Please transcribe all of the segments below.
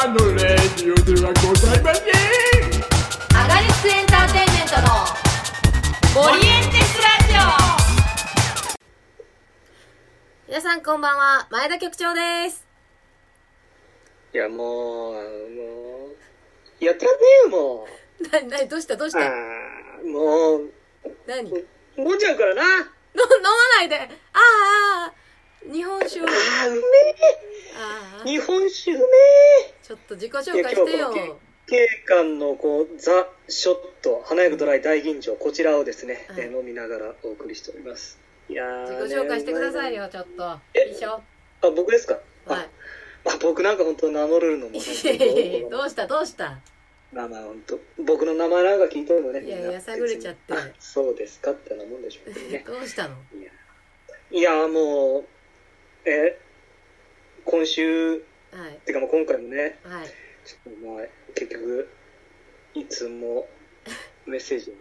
たのレディオではございませんアガリスクエンターテインメントのオリエンテスラジオ。皆さんこんばんは前田局長です。いや、もう、もう、やったねえよ、もう。な、な、どうしたどうしあたーもう、何？飲飲んじゃうからな。あ飲まないで。あーあー日本酒をー、うめあえ。日本酒うめちょっと自己紹介してよいや今日はえ。景観のこう、ザ・ショット、花焼くドライ大吟醸、こちらをですね、はいえー飲みながらお送りしております。いやー自己紹介してください。よちょっとえいいしょねあ、僕ですか？あ、はいあ僕なんか本当名乗れるのもどうした？どうした？まあまあ本当僕の名前なんか聞いてもね。いやいや探れちゃってあそうですかってなもんでしょうね。どうしたの？いや、いやもう、え、今週、はい。てかもう今回もね、はい。ちょっとまあ、結局、いつもメッセージ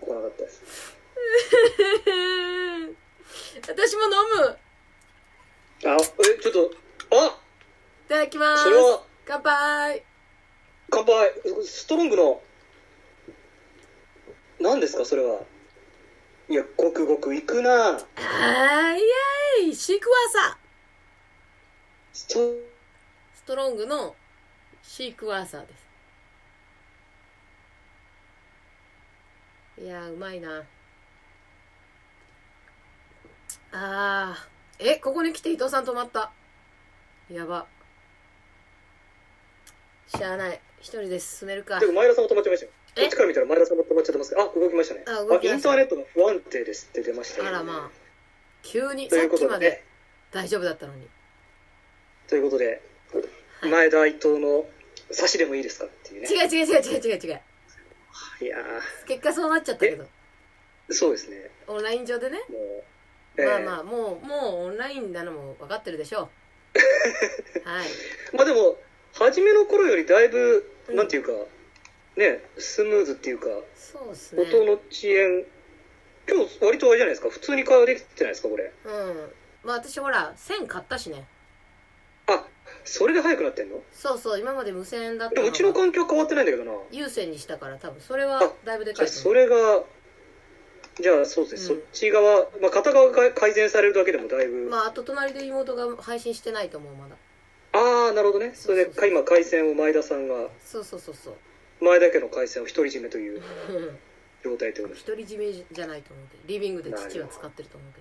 来なかったです。私も飲む。あ、え、ちょっと、あいただきます。それは、乾杯。乾杯！ストロングの、何ですか？それは。いや、ごくごくいくな。あーいやいシークワーサー。ストストロングのシークワーサーです。いやーうまいな。あー。えここに来て伊藤さん止まった。やば。しゃあない。一人で進めるか。でも前田さんも止まっちゃいましたよ。え？こっちから見たら前田さんも止まっちゃってますけど、あ、動きましたね。あ動きましたインターネットが不安定ですって出ましたよ、あらまあ急にさっきまで大丈夫だったのに。ということで、はい。前田伊藤の差しでもいいですかっていうね。違う違う違う違う違う違う。いや結果そうなっちゃったけど。ー、そうですね。オンライン上でね。もう、まあまあ。あもうもうオンラインなのも分かってるでしょう。はい。まあでも、初めの頃よりだいぶ、うんなんていうか、ね、スムーズっていうか、そうですね。音の遅延、今日割とあれじゃないですか、普通に会話できてないですか、これ。うん。まあ私ほら線買ったしね。あ、それで早くなってんの？そうそう今まで無線だったのでもうちのが環境変わってないんだけどな。有線にしたから多分。それはあだいぶでかいと思う。れが、じゃあそうですね、うん。そっち側、まあ片側が改善されるだけでもだいぶ、まああと隣で妹が配信してないと思うまだ。ああ、なるほどね。それで今回線を前田さんが、そうそうそうそう前田家の回線を独り占めというう ん状態ってことです。独り占めじゃないと思うけどリビングで父は使ってると思うけ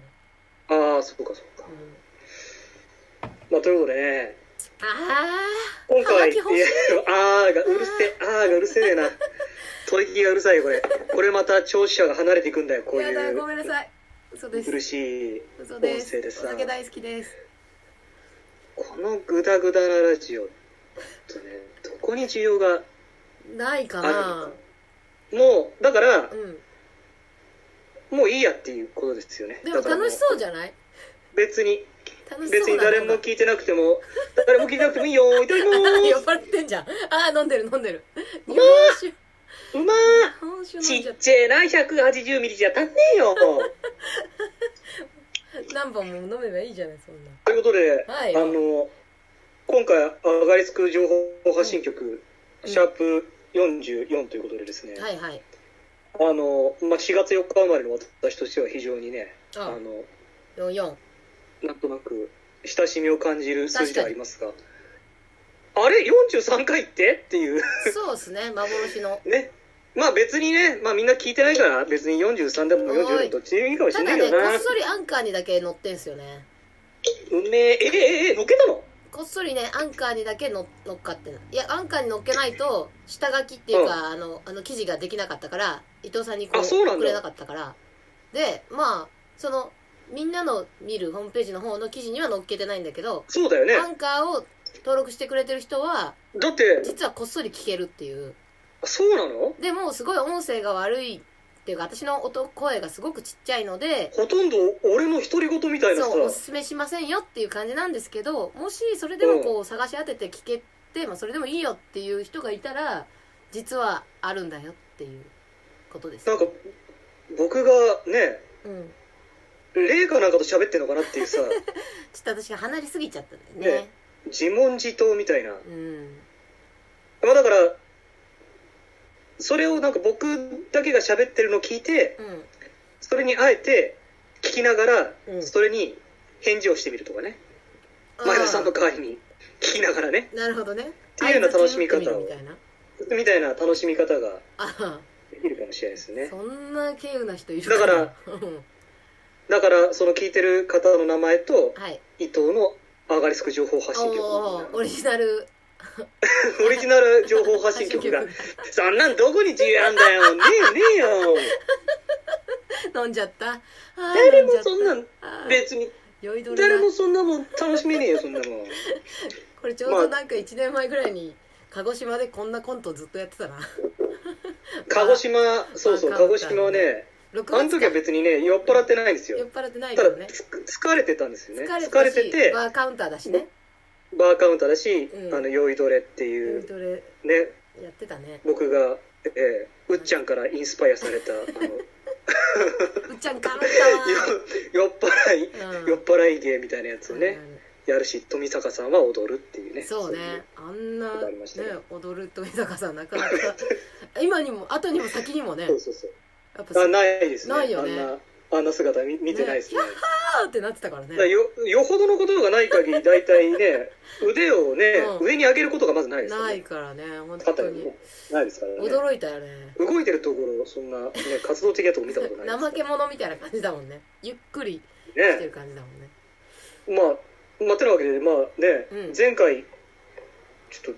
ど。ああ、そうかそうか。うん。まあということでね、あ今回、あーがうるせえ、あー。がうるせえな。取り聞きがうるさいよ、これ。これまた聴取者が離れていくんだよ、こうあやだごいうめんなさい。嘘です。苦しい音嘘です。声でさ。大好きです。このグダグダなラジオ、とね、どこに需要が、ないかあなもう、だからう、ん。もういいやっていうことですよね。でも楽しそうじゃない？別に、別に誰も聞いてなくても、誰も聞いてなくてもいいよ、いただきま酔っー払ってんじゃん。あー飲んでる飲んでる。日ま本酒。す。うまー。ちっっちゃいな、180ミリじゃ足んねえよ。何本も飲めばいいじゃないそんな。ということで、はい。あの、今回、アガリスク情報発信局、うん。シャープ44ということでですね、はいはい。あの、まあ、4月4日生まれの私としては非常にね、ああ。の、44なんとなく親しみを感じる数字ではありますが、あれ ?43 回って？っていう。そうですね。幻の。ね。まあ別にね、まあみんな聞いてないから別に43でもおい44でもどっちでもいいかもしたれなだねいけどな。こっそりアンカーにだけ載ってんすよね。うめえ、え、え、え、乗っけたの？こっそりねアンカーにだけ乗乗っかってるいやアンカーに乗っけないと下書きっていうか、あのあの記事ができなかったから伊藤さんにこうあそうなんだ。送れなかったから。でまあそのみんなの見るホームページの方の記事には載っけてないんだけど、そうだよね。ア。ンカーを登録してくれてる人はだって、実はこっそり聞けるっていう。そうなの？でもすごい音声が悪いっていうか私の音声がすごくちっちゃいのでほとんど俺の独り言みたいなさ。そうおすすめしませんよっていう感じなんですけどもしそれでもこう探し当てて聞けて、まあ、それでもいいよっていう人がいたら実はあるんだよっていうことです。なんか、僕がね、うん。霊かなんかと喋ってんのかなっていうさ、ちょっと私が離れすぎちゃったんだよね。ね自問自答みたいな。うん。まあだから、それをなんか僕だけが喋ってるのを聞いて、うんそれにあえて聞きながらう、ん。それに返事をしてみるとかね。前田さんの代わりに。聞きながらね。なるほどね。ていうような楽しみ方を。みたいな。みたいな楽しみ方があできるかもしれないですね。そんな稀有な人いるだからうん。だから、その聞いてる方の名前と、はい。伊藤のアガリスク情報発信局。オリジナル オリジナル情報発信局が、そんなんどこに自由あんだよ。ねえねえよ。飲んじゃった。誰もそんなん、別に、酔いどれだ。誰もそんなもん楽しめねえよ、そんなもん。これちょうどなんか1年前ぐらいに鹿児島でこんなコントずっとやってたな。鹿児島、そうそう、まあ鹿児島はね、6月あの時は別にね、酔っ払ってないんですよ。酔っ払ってないただ、疲れてたんですよね。疲れてて、バーカウンターだしねバーカウンターだし、うん。あの、酔いどれって酔い、いうどれ。ね、やってたね。僕が、えーうっちゃんからインスパイアされた、あの、うっちゃんかぶったわよ 酔っ払い、うん。酔っ払い芸みたいなやつをね、うん。やるし、富坂さんは踊るっていうね。そうね。あんなね。ね踊る富坂さんなかなか。今にも後にも先にもね。そうそうそう。やっぱあ、ないですね。ないよねあんな、姿見見てないですね。あーってなってたからね。だからよよほどのことがない限り 大体ね腕をね、うん。上に上げることがまずないですよないねからね本当に。肩にねないですからね。驚いたよね。動いてるところそんな、ね、活動的なとこ見たことない怠け者みたいな感じだもんね。ゆっくりしてるね感じだもんね。まあまあてなわけでまあね、うん。前回ちょっ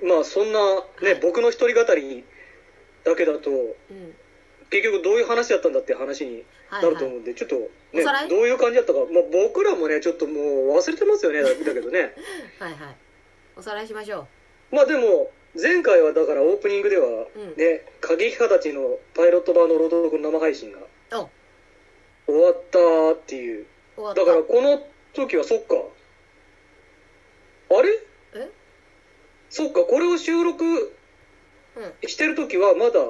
とまあそんなね、はい。僕の一人語りだけだとうん結局どういう話だったんだっていう話にはない。ると思うんで、ちょっとねどういう感じだったか、まあ、僕らもねちょっともう忘れてますよねだ だけどね。はいはい。おさらいしましょまあでも前回はだからオープニングではうん。ね、過激派たちのパイロット版の朗読の生配信が終わったっていう。だからこの時はそっか。あれ？え？そっかこれを収録うん。してる時はまだ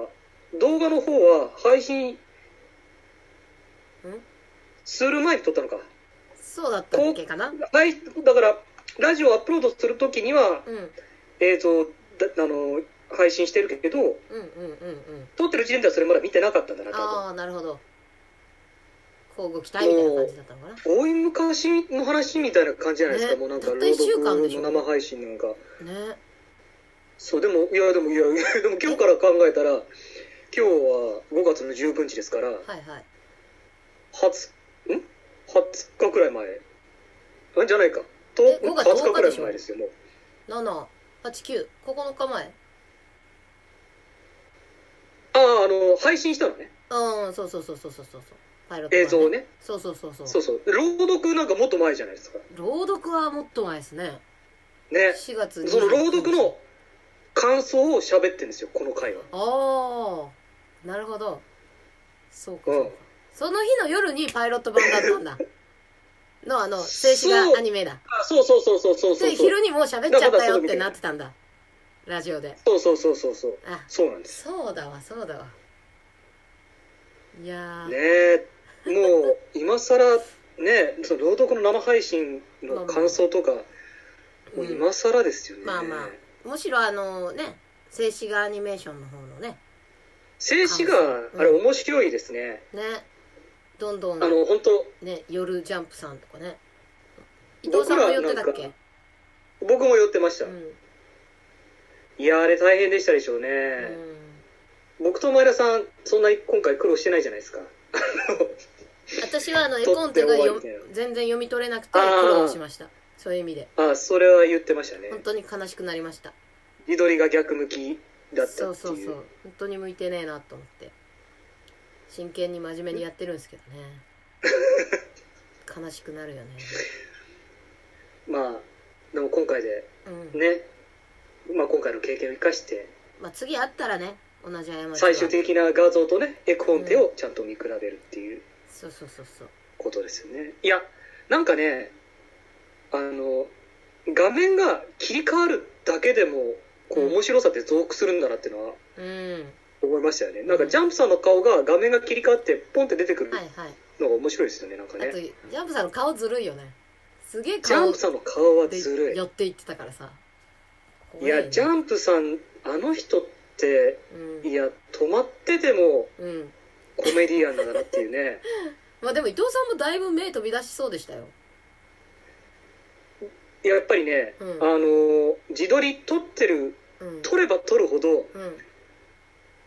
動画の方は配信うん？する前に撮ったのか。そうだったっけかな？はいだからラジオアップロードする時にはうん。うん映像だあの配信してるけどうんうんうん撮ってる時点ではそれまだ見てなかったんだな多分。ああなるほど。交互期待みたいな感じだったのかな？大い昔の話みたいな感じじゃないですか、ね。もうなんか朗読の生配信なんか。ね。そうでもいやでもいやでも今日から考えたら今日は5月の19日ですからはいはい。20ん？20日くらい前。あじゃないか。とえ5月20日くら10日でしょ？い前ですよもう。789日前。あああの配信したのね。うんそうそうそうそうそうそう。パイロット版映像をね。そうそうそうそう。そうそう。朗読なんかもっと前じゃないですか。朗読はもっと前ですね。ね。4月その朗読の感想を喋ってるんですよこの回はああなるほど。そうか。うん。その日の夜にパイロット版だったんだ。のあの静止画アニメだ。あそうそうそうそうそうそう。で昼にもう喋っちゃったよってなってたんだ。ラジオで。そうそうそうそうそう。あそうなんです。そうだわそうだわ。いやー、ねえ。もう 今更ねその朗読の生配信の感想とか、もう今更ですよね、まあまあ。むしろあのね静止画アニメーションの方のね静止画うん。あれ面白いですね、ね。どんどんあの本当ね夜ジャンプさんとかね。伊藤さんも寄ってたっけ？僕も寄ってました、うん、いやあれ大変でしたでしょうね、うん、僕と前田さんそんなに今回苦労してないじゃないですか。私はあの 絵コンテが全然読み取れなくて苦労しました。そういう意味で。あそれは言ってましたね。本当に悲しくなりました。自撮りが逆向きだったっていそううそうそう。本当に向いてねえなと思って。真剣に真面目にやってるんですけどね。悲しくなるよね。まあでも今回でうん。ね、まあ、今回の経験を生かして。まあ次会ったらね同じ過ちは。最終的な画像とね絵コンテをちゃんと見比べるっていう。そうそうそうそう。ことですよね。いやなんかねあの画面が切り替わるだけでもこううん面白さって増幅するんだなっていうのはうん。思いましたよね。なんかジャンプさんの顔が画面が切り替わってポンって出てくるのが面白いですよねなんかあとねジャンプさんの顔ずるいよね。すげえジャ顔ンプさんの顔はでずるい。寄っていってたからさ。いやジャンプさんあの人ってうん。いや止まっててもうん。コメディアンだなっていうね。まあでも伊藤さんもだいぶ目飛び出しそうでしたよ。やっぱりね、うん。あの自撮り撮ってるうん。撮れば撮るほどうん。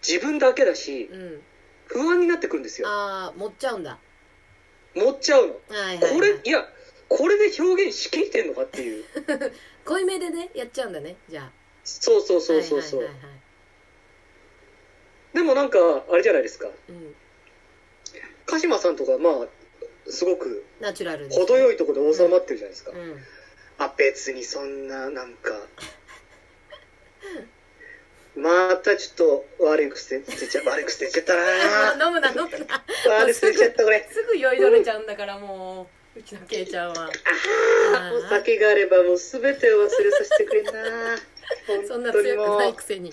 自分だけだしうん。不安になってくるんですよ。ああ持っちゃうんだ。持っちゃうの。はいはい、はい、これいやこれで表現しきってんのかっていう。濃いめでねやっちゃうんだねじゃあ。そうそうそうそうそう、はいはいはいはい。でもなんかあれじゃないですか。うん。鹿島さんとかまあすごくナチュラルで程よいいところで収まってるじゃないですか、うん。あ別にそんななんかまたちょっと悪い癖ついちゃ悪い癖ついちゃったな。飲むな飲むな。悪い癖ついちゃったこれ。すぐ酔いどれちゃうんだからもううちのケイちゃんは。お酒があればもう全てを忘れさせてくれんな そんな強くないくせに。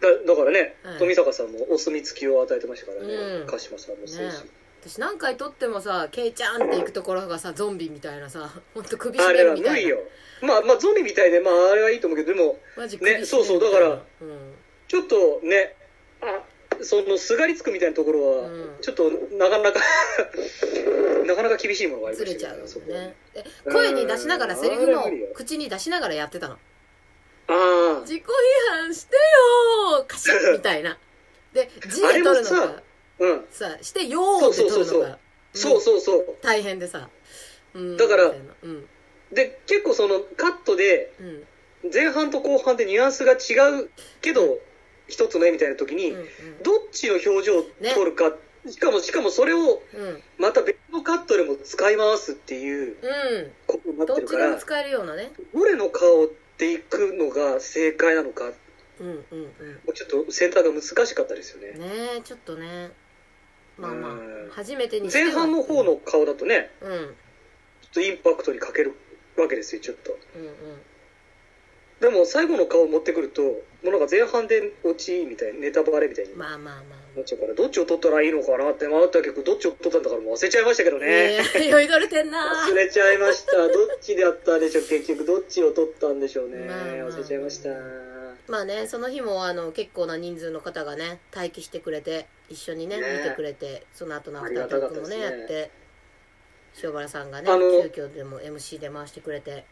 だだからね、はい富坂さんもお墨付きを与えてましたからね、うん。鹿島さんもそうし、ね私何回撮ってもさケイちゃんって行くところがさゾンビみたいなさほんと首絞めあれはるみたいな無理よ。まあまあゾンビみたいでまああれはいいと思うけどでもねそうそうだからうん。ちょっとねあそのすがりつくみたいなところは、うん。ちょっとなかなか なかなか厳しいものがありましたずれちゃうね。で声に出しながらセリフも口に出しながらやってたの。あ自己批判してよーカシッみたいな。で 字で撮るのかあうん。さしてよーって撮るそうそうそうのがそうそうそう。大変でさ、うん。だからうん。で結構そのカットでうん。前半と後半でニュアンスが違うけど一つの絵みたいな時に、うんどっちの表情を撮るか、しかもしかもそれをうん。うんまた別のカットでも使い回すっていううん。ことになっどてるからっちでも使えるようなね。どれの顔でいくのが正解なのかうんうんうん。もうちょっと選択が難しかったですよね。ねえちょっとねまあまうん。あ初めてにしては。前半の方の顔だとねうん。うんちょっとインパクトに欠けるわけですよちょっと。うんでも最後の顔を持ってくるともうなんか前半で落ちみたいなネタバレみたいにまあまあまなっちゃうからどっちを取ったらいいのかなって迷ったけどどっちを取ったんだからもう忘れちゃいましたけどあね。ねえ酔いどれてんな。忘れちゃいました。どっちでやったんでしょう。結局どっちを取ったんでしょうね。まあまあ。忘れちゃいましたまあねその日もあの結構な人数の方がね待機してくれて一緒にねね。見てくれてその後のアフタートークもねやって塩原さんがね急遽でも MC で回してくれて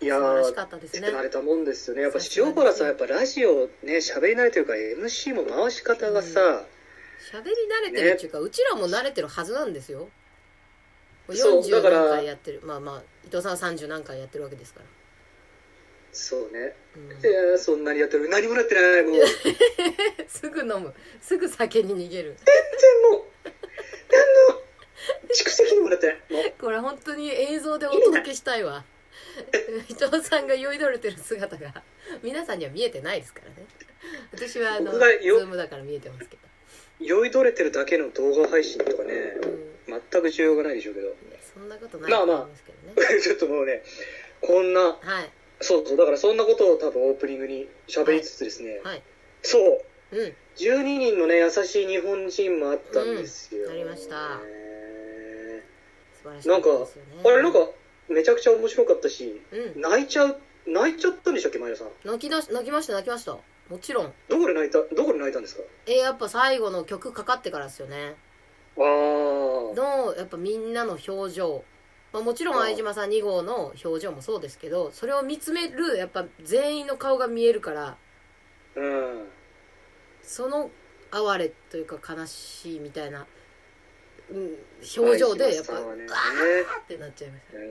いや素晴らしーかったですね。手慣れたもんですよね。やっぱ塩原さんやっぱラジオね喋り慣れてるから MC も回し方がさ、喋り慣れてるっていうか、うちらも慣れてるはずなんですよ。そう40だから何回やってる。まあまあ伊藤さんは30何回やってるわけですから、そうね。うん。いやーそんなにやってる。何もなってない。もう。全 然すぐ飲む。すぐ酒に逃げる。もう。何の蓄積にもなってない。これ本当に映像でお届けしたいわ。伊藤さんが酔いどれてる姿が。皆さんには見えてないですからね。私はあのズームだから見えてますけ酔いどれてるだけの動画配信とかねど、うん、全く需要がないでしょうけど。そんなことないと思いますけどね、ちょっともうねこんなはいそうそうだからそんなことを多分オープニングに喋りつつですね、はい。そう。うん。12人のね優しい日本人もあったんですよ、うんありました。ね素晴らしかったですよね。あれなんかめちゃくちゃ面白かったしうん。泣いちゃう泣いちゃったんでしたっけ前田さん？泣きだし泣きました泣きました。もちろん。どこで泣いたどこで泣いたんですか？えやっぱ最後の曲かかってからですよね。ああのやっぱみんなの表情、まあ、もちろん相島さん2号の表情もそうですけどそれを見つめるやっぱ全員の顔が見えるからうん。その哀れというか悲しいみたいな、うん、表情でやっぱ、ね。うわーってなっちゃいましたうん。い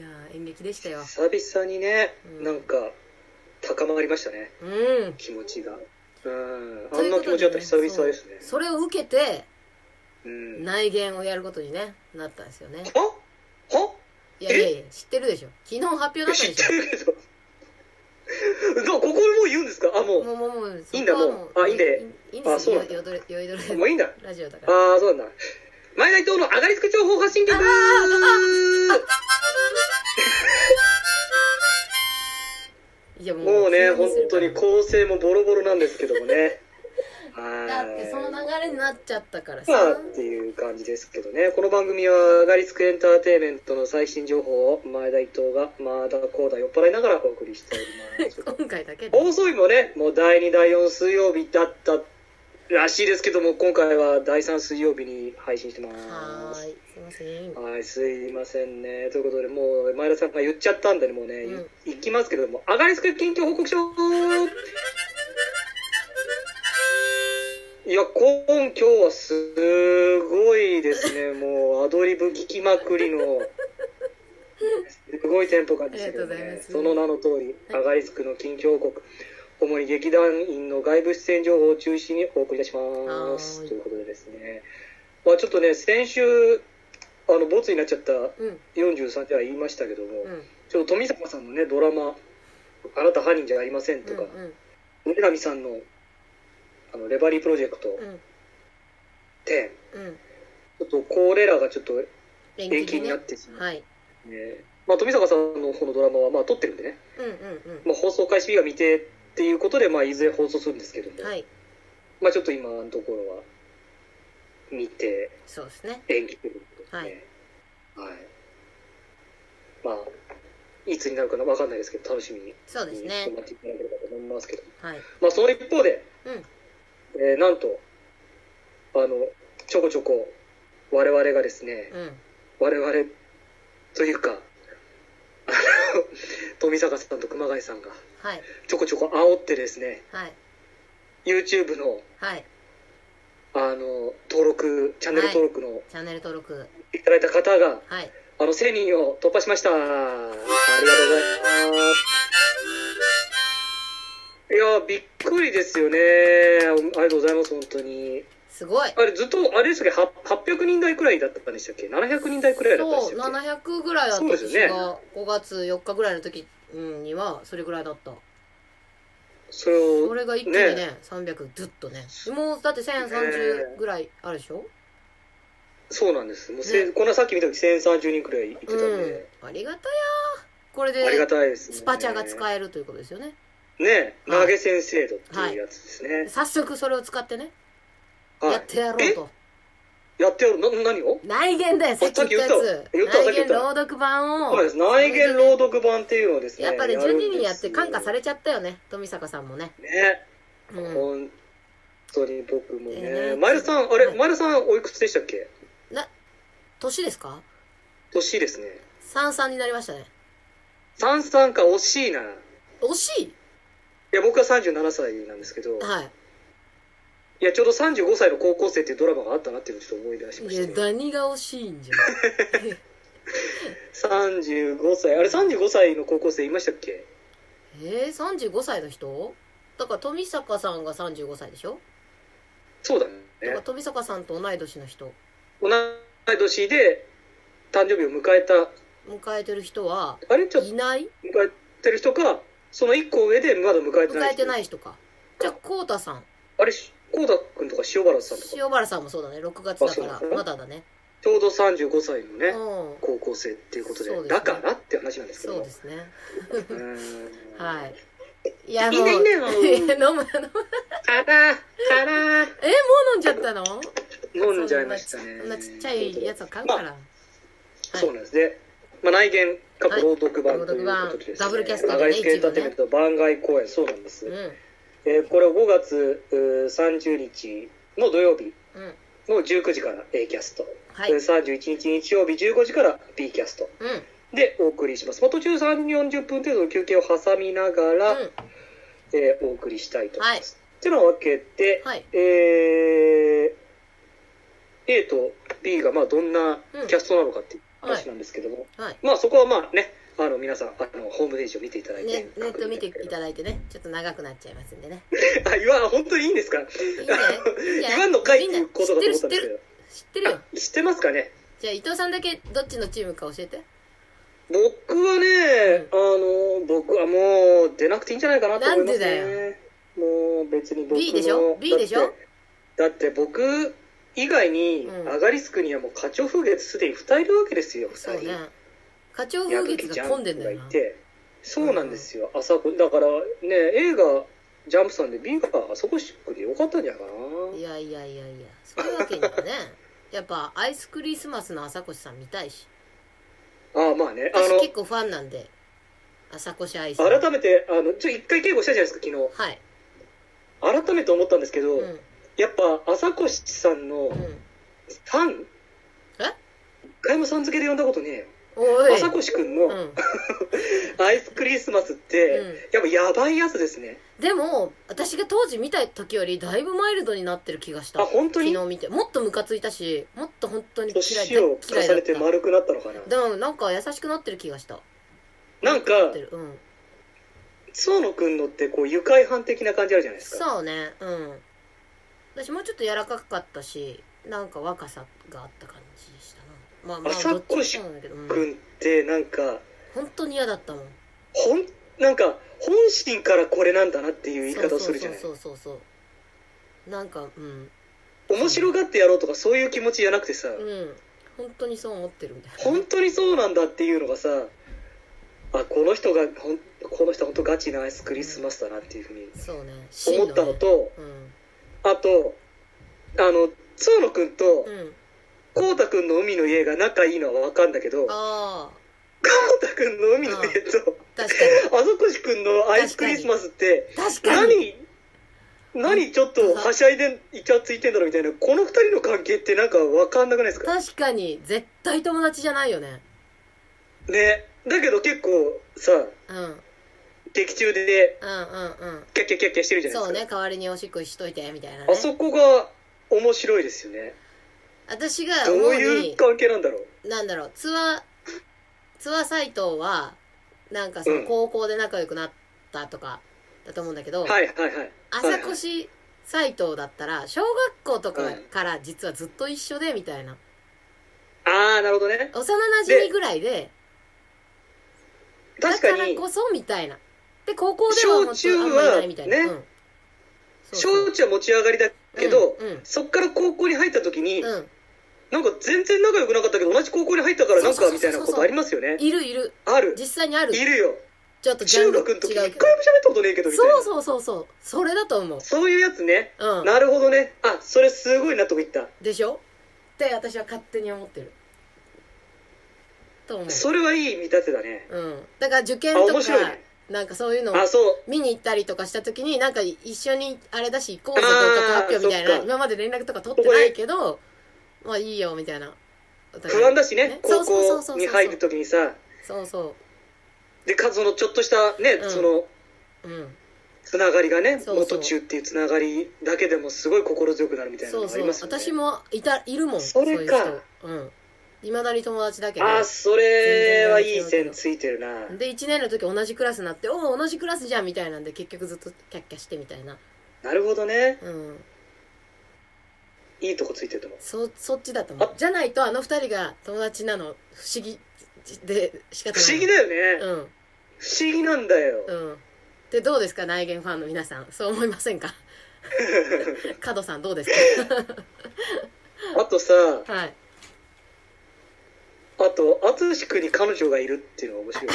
やー演劇でしたよ。久々にね、うん。なんか高まりましたね。うん。気持ちが。うん。あんな気持ちだったら久々ですね。それを受けてうん。内言をやることにねなったんですよね。ははいやいやいや知ってるでしょ。昨日発表だった知っでしてるけどどうここでもう言うんですか？あもょもうもうもういいんだもう。あいいんで。いいいんですよ。あそうなんだ。よどれよいどれ。うもういいんだ。ラジオだから。ああそうなんだ。前田伊藤の上がりつく情報発信局 いやももうね本当に構成もボロボロなんですけどもね。はいだってその流れになっちゃったからさ。まあっていう感じですけどね。この番組は、アガリスクエンターテインメントの最新情報を前田伊藤が、まだこうだ酔っ払いながらお送りしております。今回だけで。放送日もね、もう第2、第4水曜日だったらしいですけども、今回は第3水曜日に配信してまはす。ーい。すいません。はい、すいませんね。ということで、もう前田さんが言っちゃったんでね、もうね、うんいいきますけども、アガリスク近況報告書いや、今今日はすごいですね。もうアドリブ聞きまくりの、すごいテンポ感でしたけどねその名の通り、はいアガリスクの近況報告、主に劇団員の外部出演情報を中心にお送りいたします。ということでですね。まあちょっとね、先週、あの、ボツになっちゃったうん。43では言いましたけども、うん。ちょっと富坂さんのね、ドラマ、あなた犯人じゃありませんとか、うん。梅上さんの、あの、レバリープロジェクトうん。10、うん。ちょっとこれらがちょっと延延期にねなってしまう。はい。ねまあ、富坂さんの方のドラマは、まあ、撮ってるんでね、うんうんまあ、放送開始日が未定っていうことで、まあ、いずれ放送するんですけども、うん。はい。まあ、ちょっと今のところは、見て、そうですね。延期ということですね。はい。まあ、いつになるかわかんないですけど、楽しみに。そうですね待っていただければと思いますけど。はい。まあ、その一方で、うん。えーなんと、あの、ちょこちょこ、我々がですね、うん。我々というか、あの、富坂さんと熊谷さんが、はい。ちょこちょこ煽ってですね、はい。YouTube の、はい。あの、登録、チャンネル登録のチャンネル登録。いただいた方が、はい。あの、1000人を突破しました。ありがとうございます。いや、びっくりですよね。ありがとうございます、本当に。すごい。あれ、ずっと、あれですけ？ど、は800人台くらいだったんでしたっけ ?700 人台くらいだったんでそう、したっけ700ぐらいだったそうですよね私が5月4日ぐらいの時うんにはそれぐらいだった。それを、それが一気にね、300ずっとね。もうだって1030ぐらいあるでしょ？そうなんです。もうせ、ねこんなさっき見た時1030人くらいいてたんうんで、。ありがたやこれでありがたいですね。スパチャがえ使えるということですよね。ね、はい投げ銭制度っていうやつですね。早速それを使ってね、はいやってやろうと。やってやる？な、何を？内言だよ、さっき言ったやつ。内言朗読版を。そうです。内言朗読版っていうのをですね。やっぱり12人やって感化されれちゃったよね、富坂さんもね。ね。うん。本当に僕もえね。ー前田さん、あれ、はい前田さんおいくつでしたっけ？な、年ですか？年ですね。?33 になりましたね。33か惜しいな。い惜しい？や、僕は37歳なんですけど、はい。いや、ちょうど35歳の高校生っていうドラマがあったなっていうのをちょっと思い出しまいや、した、ね。何が惜しいんじゃん。35歳。あれ、35歳の高校生いましたっけ？えー、35歳の人？だから富坂さんが35歳でしょ？そうだだからね。富坂さんと同い年の人。同い年で誕生日を迎えた、迎えてる人は、あれ？ちょっといない？迎えてる人か、その1個上でまだ迎えてない人。迎えてない人か。じゃあ、こうたさん。あれ、こうたくんとか塩原さんとか、塩原さんもそうだね。6月だから、まだだね。ちょうど35歳のね、うん。高校生っていうことで、ねだからって話なんですけども。そうですね。はい。いや、いいねいいね 飲む、飲む。から、から、え、もう飲んじゃったの？飲んじゃいましたね。そんなちっちゃいやつを買うから。まあはいそうなんですね。まあ、内言、過去朗読版ということでですね。ダブルキャストでね長井スケーターテイメント番外公演、そうなんです。うん。えーこれを5月うー30日の土曜日うん。の19時から A キャスト、はい。えー31日日曜日15時から B キャストうん。うん。でお送りします。まあ、途中3、40分程度の休憩を挟みながら、えーお送りしたいと思います。ってなわけで、はい。えー A と B がまあどんなキャストなのかっていう話なんですけども、はい。まあそこはまあね、あの皆さんあのホームページを見ていただいて、ね、ネット見ていただいてね、ちょっと長くなっちゃいますんでね。あ、言わ、本当にいいんですか？いいんじゃないいいんじゃない言わんのかいっていうことかと思ったんですけど。知ってるよ。あ知ってますかね？じゃあ伊藤さんだけどっちのチームか教えて。僕はね、あの、僕はもう出なくていいんじゃないかなと思いますなんね。もう別に僕の B でしょ？B でしょ？だって僕以外に、うん。アガリスクにはもう課長風月すでに2人いるわけですよ、2人。そうね。課長風月が混んでんだよな。てそうなんですよ、朝子だからね映画ジャンプさんで B があそこしっくりよかったんじゃないかいやいやいやいや。そういうわけにはね やっぱアイスクリスマスの朝越さん見たいし。なああまあねあ私結構ファンなんで。朝越アイスの改めてあのちょ一回稽古したじゃないですか昨はい。日改めて思ったんですけど、うんやっぱ朝越さんのうん。え？一回もさん付けで呼んだことねえよ。朝越くんのうん。アイスクリスマスって、うん。やっぱやばいやつですね。でも私が当時見た時よりだいぶマイルドになってる気がした。あ本当に？昨日見て。もっとムカついたしもっと本当に嫌い年を重ねてた丸くなったのかな。でもなんか優しくなってる気がした。なんかうん。園野くんのってこう愉快犯的な感じあるじゃないですか。そうね。うん私もうちょっと柔らかかったしなんか若さがあった感じでしたな。まあまあ朝どっちも越んだけど、うん。くんってなんか本当に嫌だったもん。ほんなんか本心からこれなんだなっていう言い方をするじゃない。そうそうそうそうなんかうん。面白がってやろうとかそういう気持ちじゃなくてさ、うん。本当にそう思ってるみたいな。本当にそうなんだっていうのがさあこの人がほんこの人本当ガチなアイスクリスマスだなっていうふうにそうね。思ったのねと、あとあの園野くんとこうたくんの海の家が仲いいのは分かんだけどこうたくんの海の家とあそこしくんのアイスクリスマスってに確かに。何何ちょっとはしゃいでイチャついてんだろうみたいなこの二人の関係ってなんか分かんなくないですか？確かに。絶対友達じゃないよね。ね。だけど結構さうんうん劇中でうんうんキャッキャッキャッキャしてるじゃないですか。そうね代わりにおしっこしといてみたいなね。あそこが面白いですよね。私がどういうに関係なんだろう。なんだろう。ツアーツアーサイトはなんかそのうん。高校で仲良くなったとかだと思うんだけど、はいはいはい。朝はいはい越斎藤だったら小学校とかはいから実はずっと一緒でみたいな。ああなるほどね。幼馴染ぐらいでだ確かにからこそみたいなで高校では本小中はね。うん、そうそう。小中は持ち上がりだけど、うんうん。そっから高校に入った時に、うん。なんか全然仲良くなかったけど同じ高校に入ったからなんかみたいなことありますよね。いるいる。ある。実際にある。いるよ。ちょっと中学の時一回も喋ったことねえけどみたいな。そうそうそうそう。それだと思う。そういうやつね、うん。なるほどね。あそれすごい納得いった。でしょ？って私は勝手に思ってる。と思う。それはいい見立てだね。うん。だから受験あとか面白いねなんかそういうのを見に行ったりとかした時になんか一緒にあれだし行こうぜ合格発表みたいな今まで連絡とか取ってないけどまあいいよみたいな不安だしね高校に入る時にさ。そうそでかそのちょっとしたね、うん。そのううん。つながりがね元中っていうつながりだけでもすごい心強くなるみたいなのありますよね。私もいたいるもんそれか。そういう人。うんいまだに友達だけど。あーそれはいい線ついてるな。で1年の時同じクラスになっておお同じクラスじゃんみたいなんで結局ずっとキャッキャしてみたいな。なるほどね。うん。いいとこついてると思う。そそっちだと思う。じゃないとあの二人が友達なの不思議。で仕方ない。不思議だよね、うん。不思議なんだよ、うん。でどうですか内言ファンの皆さん。そう思いませんか？角さんどうですあとさかはいあと淳君に彼女がいるっていうのが面白い。ね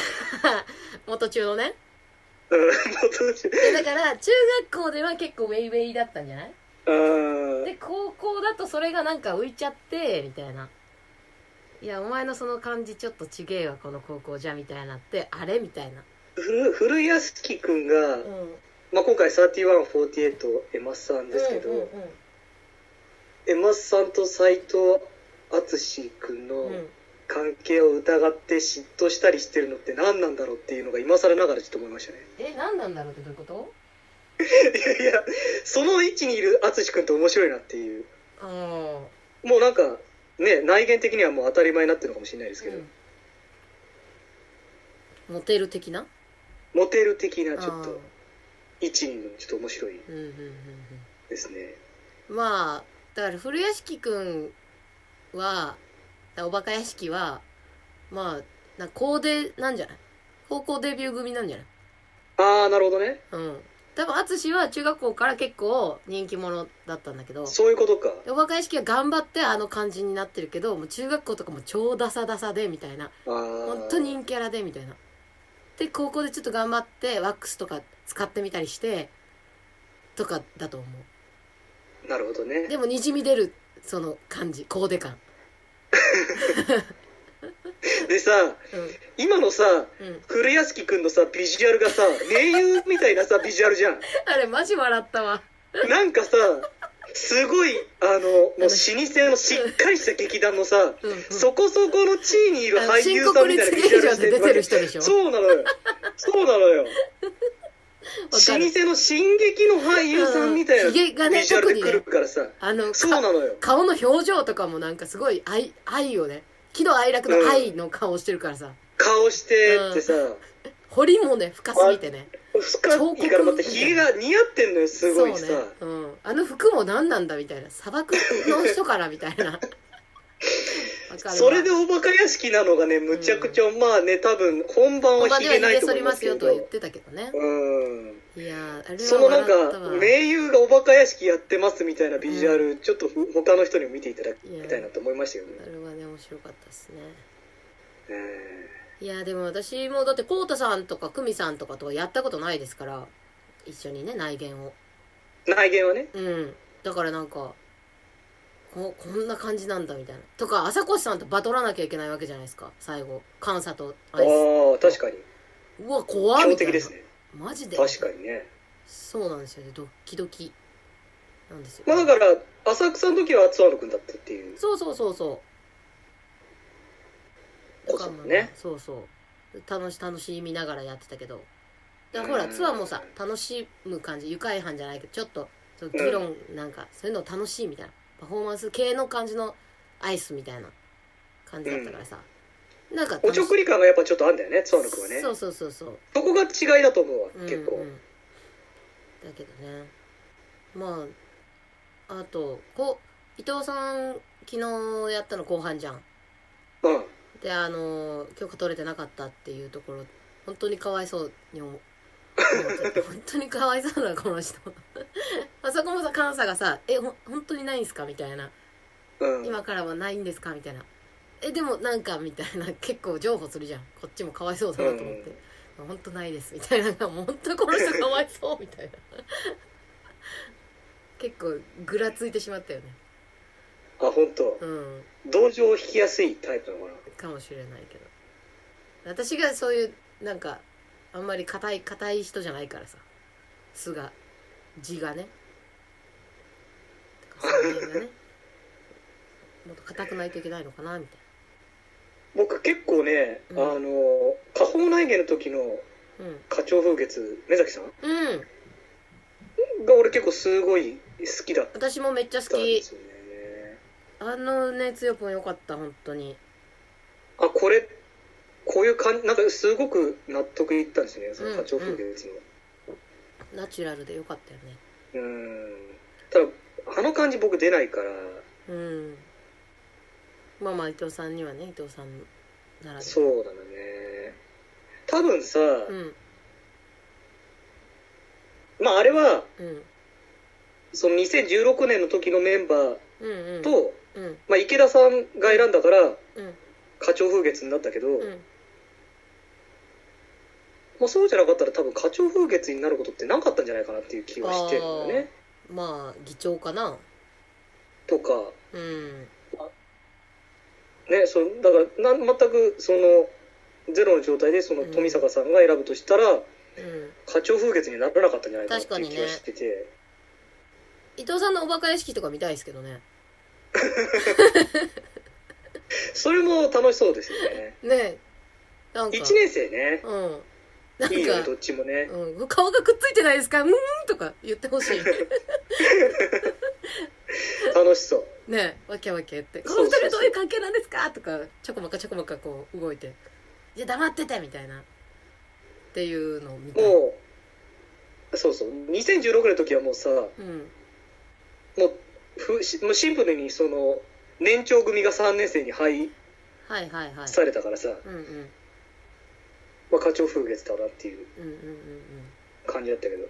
元中のね。うん淳でだから中学校では結構ウェイウェイだったんじゃない？うん。で高校だとそれがなんか浮いちゃってみたいな。いやお前のその感じちょっとちげえわこの高校じゃみたいなってあれ？みたいな。古古安樹君が、うん。まあ、今回3148エマさんですけど、うんうんエマさんと斎藤淳君のうんうん関係を疑って嫉妬したりしてるのって何なんだろうっていうのが今更ながらちょっと思いましたね。え何なんだろうってどういうこと？いやいやその位置にいる淳君って面白いなっていう。あもうなんかね内見的にはもう当たり前になってるのかもしれないですけど、うん。モテる的な？モテる的なちょっあと位置にいるのちょっと面白いーうんうんうん。ですね。うんまあだから古屋敷くんはおバカ屋敷はまあなコーデなんじゃない？高校デビュー組なんじゃない？ああなるほどね。うん。多分淳は中学校から結構人気者だったんだけどそういうことか。おバカ屋敷は頑張ってあの感じになってるけどもう中学校とかも超ダサダサでみたいな。本当に陰キャラでみたいな。で高校でちょっと頑張ってワックスとか使ってみたりしてとかだと思なるほどね。うでもにじみ出るその感じコーデ感でさうん。今のさうん。古屋敷くんのさビジュアルがさ名優みたいなさ ビジュアルじゃん。あれマジ笑ったわ。なんかさすごいあのもう老舗のしっかりした劇団のさ、うんうん。そこそこの地位にいる俳優さんみたいなビジュアルして新国立劇場で出てる人でしょ？そうなのよ。そうなのよ 舗の進撃の俳優さんみたいなうん。ひげがねビジュアルで来るからさ、あのそうなのよ。顔の表情とかもなんかすごい愛愛をね喜怒哀楽の愛の顔してるからさ、顔してってさ、彫りもね深すぎてね。深いからまたひげが似合ってんのよすごいさ、ね、うん、あの服も何なんだみたいな。砂漠の人からみたいな それでおバカ屋敷なのがねむちゃくちゃ、まあね多分本番は本番ではひげないと思いますすけど。よとは言ってたけどね。うん。いやーあれそのなんか名優がおバカ屋敷やってますみたいなビジュアル、ちょっとふ他の人にも見ていただきたいなと思いましたけど。ねあれはね面白かったですね。えいやでも私もだってこうたさんとか久美さんとかとはやったことないですから。一緒にね内言を。ー内見はね。うん。だからなんかここんな感じなんだみたいな。とか朝越さんとバトらなきゃいけないわけじゃないですか。最後。監査とああ確かに。うわ怖っ強みたいな。敵ですねマジで？確かにね。そうなんですよね。ドッキドキ。なんですよ、まあだから浅草の時は津和野君だったっていう。そうそうそうそう。だからまあねそうそう。楽し楽しみながらやってたけど。だからほらツアーもさ楽しむ感じ愉快犯じゃないけどちょっと議論なんかそういうの楽しいみたいなパフォーマンス系の感じのアイスみたいな感じだったからさ、なんか楽しおちょくり感がやっぱちょっとあんだよね津和野君はね。そうそうそうそう。そこが違いだと思うわうん結構、うんだけどね。まああとこう伊藤さん昨日やったの後半じゃん。うん。であの許可取れてなかったっていうところ本当にかわいそうに本当にかわいそうだこの人。あそこもさ監査がさ「えほ本当にないんすか?」みたいな。うん。今からはないんですかみたいな。えでもなんかみたいな結構譲歩するじゃん。こっちもかわいそうだなと思って、本当ないですみたいな。もう本当この人かわいそうみたいな。結構ぐらついてしまったよね。あ本当。うん。同情を引きやすいタイプなのかなかもしれないけど。私がそういうなんかあんまり硬い硬い人じゃないからさ。素が字がね。がね。もっと硬くないといけないのかなみたい僕結構ね、うん。あの下方内芸の時のな花鳥風月目崎さんうん。うんが俺結構すごい好きだっ私もめっちゃ好ですよねあのねつよぽんよかった本当に。あこれこういう感じなんかすごく納得いったんですねその花鳥風月の。ナチュラルでよかったよね。うん。ただあの感じ僕出ないから。うん。まあまあ伊藤さんにはね伊藤さんならでそうなのね。多分さ、うん。まああれはうん。その2016年の時のメンバーうんうん。と、うん。まあ、池田さんが選んだからうん。花鳥風月になったけど、うんまあ、そうじゃなかったら多分花鳥風月になることってなかったんじゃないかなっていう気はしてるんだよね。まあ議長かな。とか。うん。ねそうだからなん全くそのゼロの状態でその富坂さんが選ぶとしたら、うん。花鳥風月にならなかったんじゃないかなっていう気がしてて、伊藤さんのおバカ屋敷とか見たいですけどね。それも楽しそうですよね。ね。えなんか。1年生ね。うんなんいいよねどかっちもね。うん、顔がくっついてないですか？うーんとか言ってほしい。楽しそう。ねえわけわけ言って「この二人どういう関係なんですか?」とかちょこまかちょこまかこう動いて「いや黙ってて」みたいな。っていうのを見もうそうそう。2016年の時はもうさもうん。うふしもうシンプルにその年長組が3年生に配はいはいはい。されたからさ、うんうんまあ、花鳥風月だなっていう感じだったけど、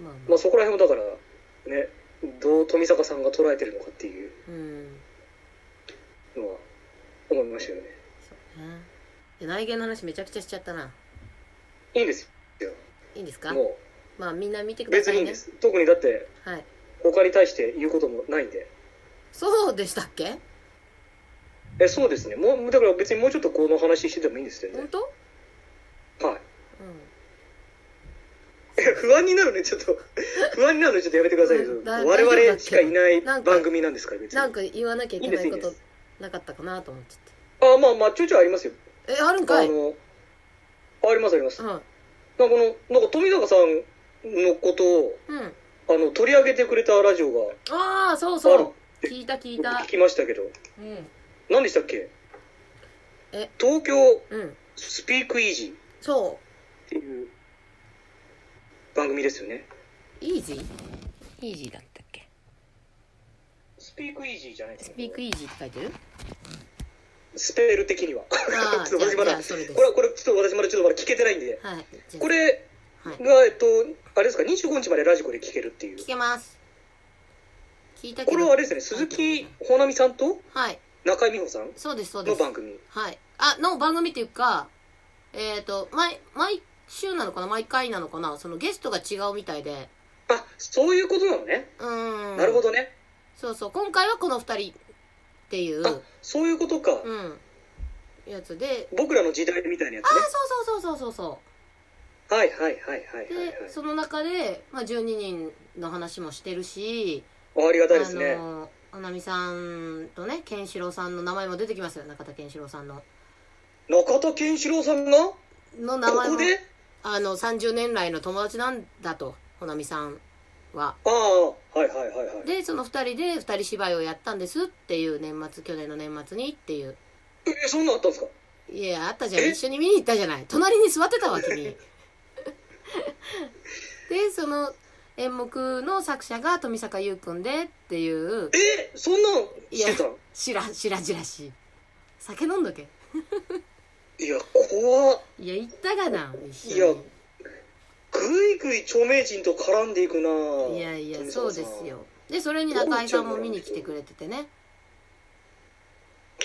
うんまあままあ、そこら辺もだからねどう富坂さんが捉えてるのかっていうのは思いましたよね。そうね。で内見の話めちゃくちゃしちゃったな。いいんですよ。いんですか？もまあみんな見てくださいね。別にいいんです。特にだってはい。他に対して言うこともないんで。そうでしたっけ？えそうですね。もうだから別にもうちょっとこの話しててもいいんですよね。本当？はい。うん。え不安になるね。ちょっと 不安になるのちょっとやめてくださいよ。うん。だ我々しかいない番組なんですから別に。なんか言わなきゃいけないことなかったかなと思っちゃって。あまあまあちょいちょいありますよ。えあるんかい？あのありますあります。うん。なんかこのなんか富永さんのことをうん。あの取り上げてくれたラジオがああそうそう。聞いた聞いた。聞きましたけど。うん何でしたっけ？え？東京うん。スピークイージー。っそていう番組ですよね。うイージー？イージーだったっけ？スピークイージーじゃないですスピークイージーって書いてる？スペル的には。ああ ちょっと私まだじゃあじゃあそれです。これはこれちょっと私まだちょっとまだ聞けてないんで。はいじゃあ。これはい。がえっとあれですか？25日までラジコで聞けるっていう。聞けます聞いたけど。これはあれですね鈴木保奈美さんと？はい中井美穂さん？そうですそうです。の番組。はい。あの番組っていうかえっ、と毎毎週なのかな？毎回なのかな？そのゲストが違うみたいで。あそういうことなのね、うーん。なるほどね。そうそう。今回はこの二人っていうあそういうことか、うん。やつで。僕らの時代みたいなやつあねそうそうそうそうそうそはいはいはいはいはいはうでその中で、まあ、12人の話もしてるしいありがたいですね、あの花見さんとねケンシロウさんの名前も出てきますよ中田ケンシロウさんの。中田健志郎さんが？この名前もあの30年来の友達なんだと穂波さんは。ああはいはいはいはい。でその2人で2人芝居をやったんですっていう年末去年の年末にっていう。えそんなんあったんですか？いやあったじゃん。え？一緒に見に行ったじゃない。隣に座ってたわ君。でその演目の作者が富坂優君でっていう。えそんなんしてた？んしらしらじらし。酒飲んどけ。いや怖っ。いや行ったがな一いやぐいぐい著名人と絡んでいくな。いやいや富そうですよ。でそれに中井さんも見に来てくれててね。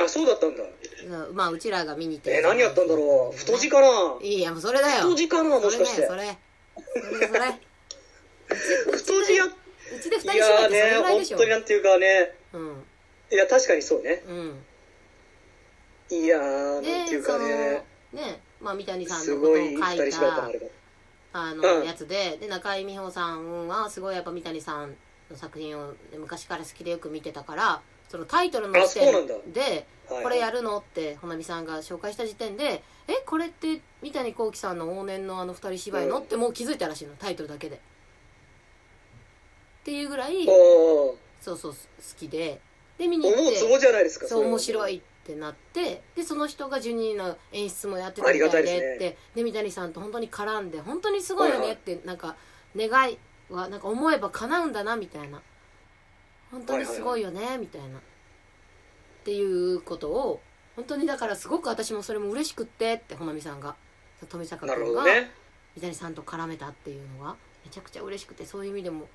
あそうだったんだ。まあうちらが見に行って。え何やったんだろう。太字かな？いいやもうそれだよ。太字かな？もしかして。それねそれ。それそれ太字やうちで二人いやー芝居ってそれね本ぐらいでしょ。当になんていうかね。うん。いや確かにそうね。うん。いやーなんていうかでそのねねまあ三谷さんすのことを書ごいたたあの、うんやつでで中井美穂さんはすごいやっぱ三谷さんの作品を昔から好きでよく見てたからそのタイトルのあ時そうなんだ。点ではい。これやるのってほなみさんが紹介した時点でえこれって三谷幸喜さんの往年のあの二人芝居の、うん。ってもう気づいたらしいのタイトルだけでっていうぐらいそうそう好きで。で見に行って。思うツボじゃないですかそう面白いってなって。でその人が12人の演出もやってたみたいありがたいでね。ってで三谷さんと本当に絡んで本当にすごいよねってなんか願いはなんか思えば叶うんだなみたいな。本当にすごいよねみたいな。っていうことを本当にだからすごく私もそれも嬉しくってってほなみさんが。富坂君が三谷さんと絡めたっていうのがめちゃくちゃ嬉しくてそういう意味でも、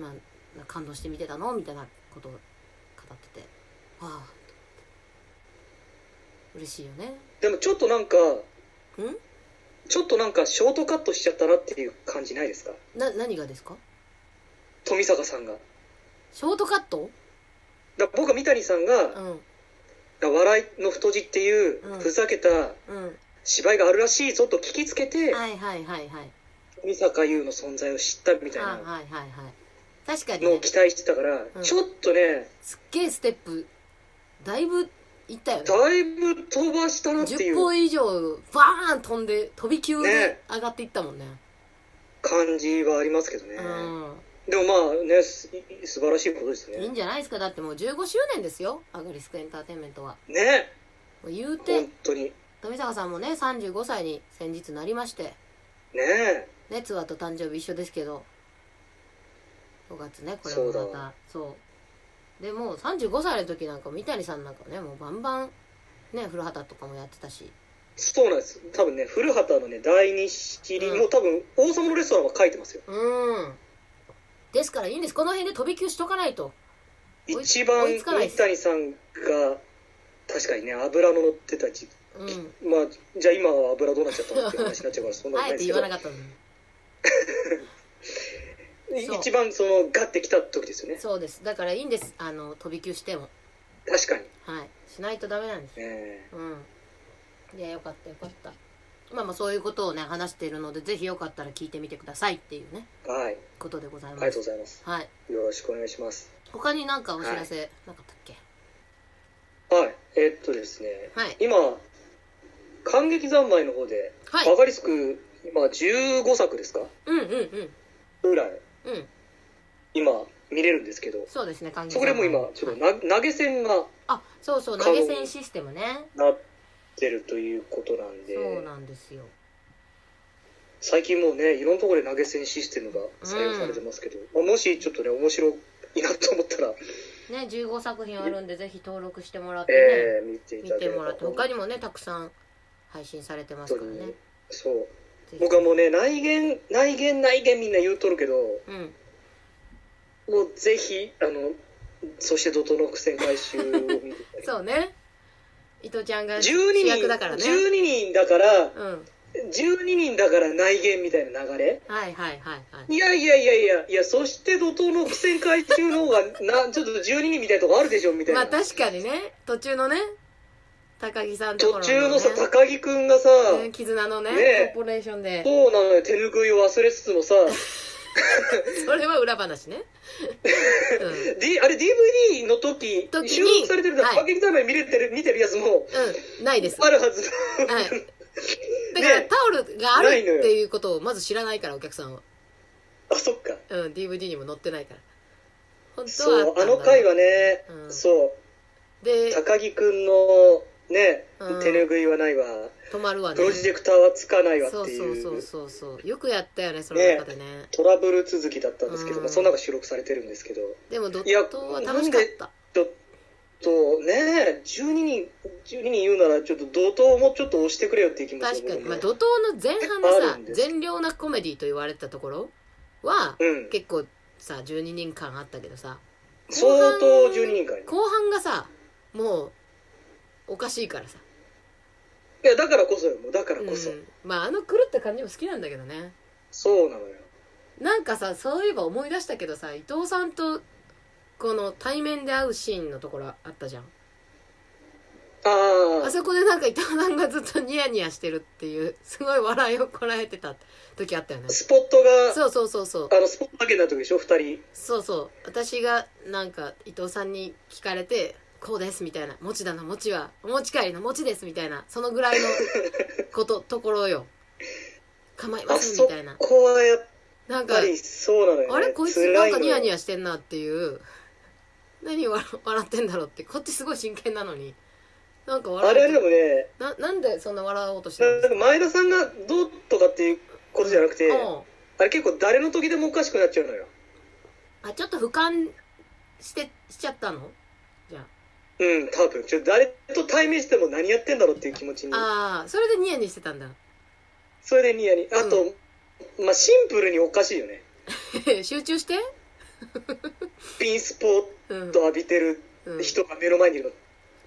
まあ、感動して見てたの？みたいなことを語ってて。ああ。嬉しいよね。でもちょっとなんかん？ちょっとなんかショートカットしちゃったなっていう感じないですか？な何がですか？富坂さんが。ショートカット？だ僕は三谷さんがうん「笑いの太字」っていううん。ふざけたうん。芝居があるらしいぞと聞きつけてはいはいはいはい。富坂優の存在を知ったみたいはいなはいはいはい確かにの期待してたからうん。ちょっとねすっげえステップ。だいぶいったよね。だいぶ飛ばしたなってい10う歩以上バーン飛んで飛び級でね。上がっていったもんね。感じはありますけどね。うん。でもまあねす素晴らしいことですね。いいんじゃないですか？だってもう15周年ですよ。アグリスクエンターテインメントは。ね。もう言うて本当に。富坂さんもね35歳に先日なりまして。ねねツアーと誕生日一緒ですけど5月ねこれもまた。そうでもう35歳の時なんか三谷さんなんかねもうバンバンね古畑とかもやってたし。そうなんです。多分ね古畑のね第二シリうん。もう多分王様のレストランは書いてますよ。うん。ですからいいんです。この辺で飛び級しとかないと。一番三す。谷さんが確かにね油の乗ってた時うん。まあじゃあ今は油どうなっちゃったのって話になっちゃうからそんなことあえてないですけど。言わなかったの 一番そのガッてきた時ですよね。そうです。だからいいんです。あの飛び級しても。確かに。はい。しないとダメなんです。ねうん。いやよかったよかった。まあまあそういうことをね話しているのでぜひよかったら聞いてみてくださいっていうねはい。ことでございありがとうますございます。はい。よろしくお願いします。他になんかお知らせなかったっけ？はい。えっとですね。はい。今感激三昧の方ではい。バカリスク今15作ですか？うんうんうん。ぐらいうん。今見れるんですけど。そうですねそこでも今ちょっとな投げ銭があそうそう投げ銭システムね。なってるということなんで。そうなんですよ。最近もうねいろんなところで投げ銭システムが採用されてますけど、まあもしちょっとね面白いなと思ったら、ね15作品あるんでぜひ登録してもらってね、えー見てい見てもらって他にもねたくさん配信されてますからね。そう僕はもうね内言内言内言みんな言うとるけどうん。もうぜひあのそして怒涛の苦戦回収を見て そうね。伊藤ちゃんが12主人役だからね。12人だからうん。12人だから内言みたいな流れ。はいはいはいはい。いやいやいやいやいやそして怒涛の苦戦回収の方がなちょっと12人みたいなとこあるでしょみたいな、まあ確かにね。途中のね高木さんところ途の、ね、中のさ高木くんがさ、ね絆のねねコーポレーションで。そうなのよ手拭いを忘れつつもさ。それは裏話ね、うん、D あれ DVD の時時に収録されてるからは見れてる見てるやつもうん、ないです。あるはずはい。だから、ね。タオルがあるっていうことをまず知らないから、お客さんは。あそっか。うん、DVD にも載ってないから。本当はそうあの回はね、うん。そう。で、高木くんのね、うん手拭いはないわ止まるわねプ。ロジェクターはつかないわってそういうそうそうそうそう。よくやったよね、その中でね。トラブル続きだったんですけど、うんまあ、その中収録されてるんですけどでも、ドットは楽しかった。ちょっとね12人12人言うならちょっと怒涛もちょっと押してくれよっていう気持ちが確かに。まあ、怒涛の前半です善良なコメディと言われてたところは、うん結構さ、12人間あったけどさ、相当12人かい後半がさ、もう、おかしいからさ。いやだからこそよもう。だからこそ、うん、まああの狂った感じも好きなんだけどね。そうなのよ。なんかさそういえば思い出したけどさ伊藤さんとこの対面で会うシーンのところあったじゃん。あああそこでなんか伊藤さんがずっとニヤニヤしてるっていうすごい笑いをこらえてた時あったよね。スポットがそうそうそうそう。あのスポットだけになった時でしょ2人。そうそう。私がなんか伊藤さんに聞かれてこうですみたいな。餅だな餅は。お持ち帰りの餅ですみたいな。そのぐらいの ことところよ。構いませんみたいな。こはやっなんかそうなのよ、ね、あれこいつ辛なんかニヤニヤヤしてんなっていう。何笑笑ってんだろうって。こっちすごい真剣なのに。なんかあ笑れでうもねななんでそんな笑おうとしてるんですかか前田さんがどうとかっていうことじゃなくて、うん。あれ結構誰の時でもおかしくなっちゃうのよ。あちょっと俯瞰してしちゃったの？うん多分。ちょ誰と対面しても何やってんだろうっていう気持ちに。あああそれでニヤニヤしてたんだ。それでニヤにあと、まあシンプルにおかしいよね。集中して？ピンスポうんット浴びてるうん。人が目の前にいる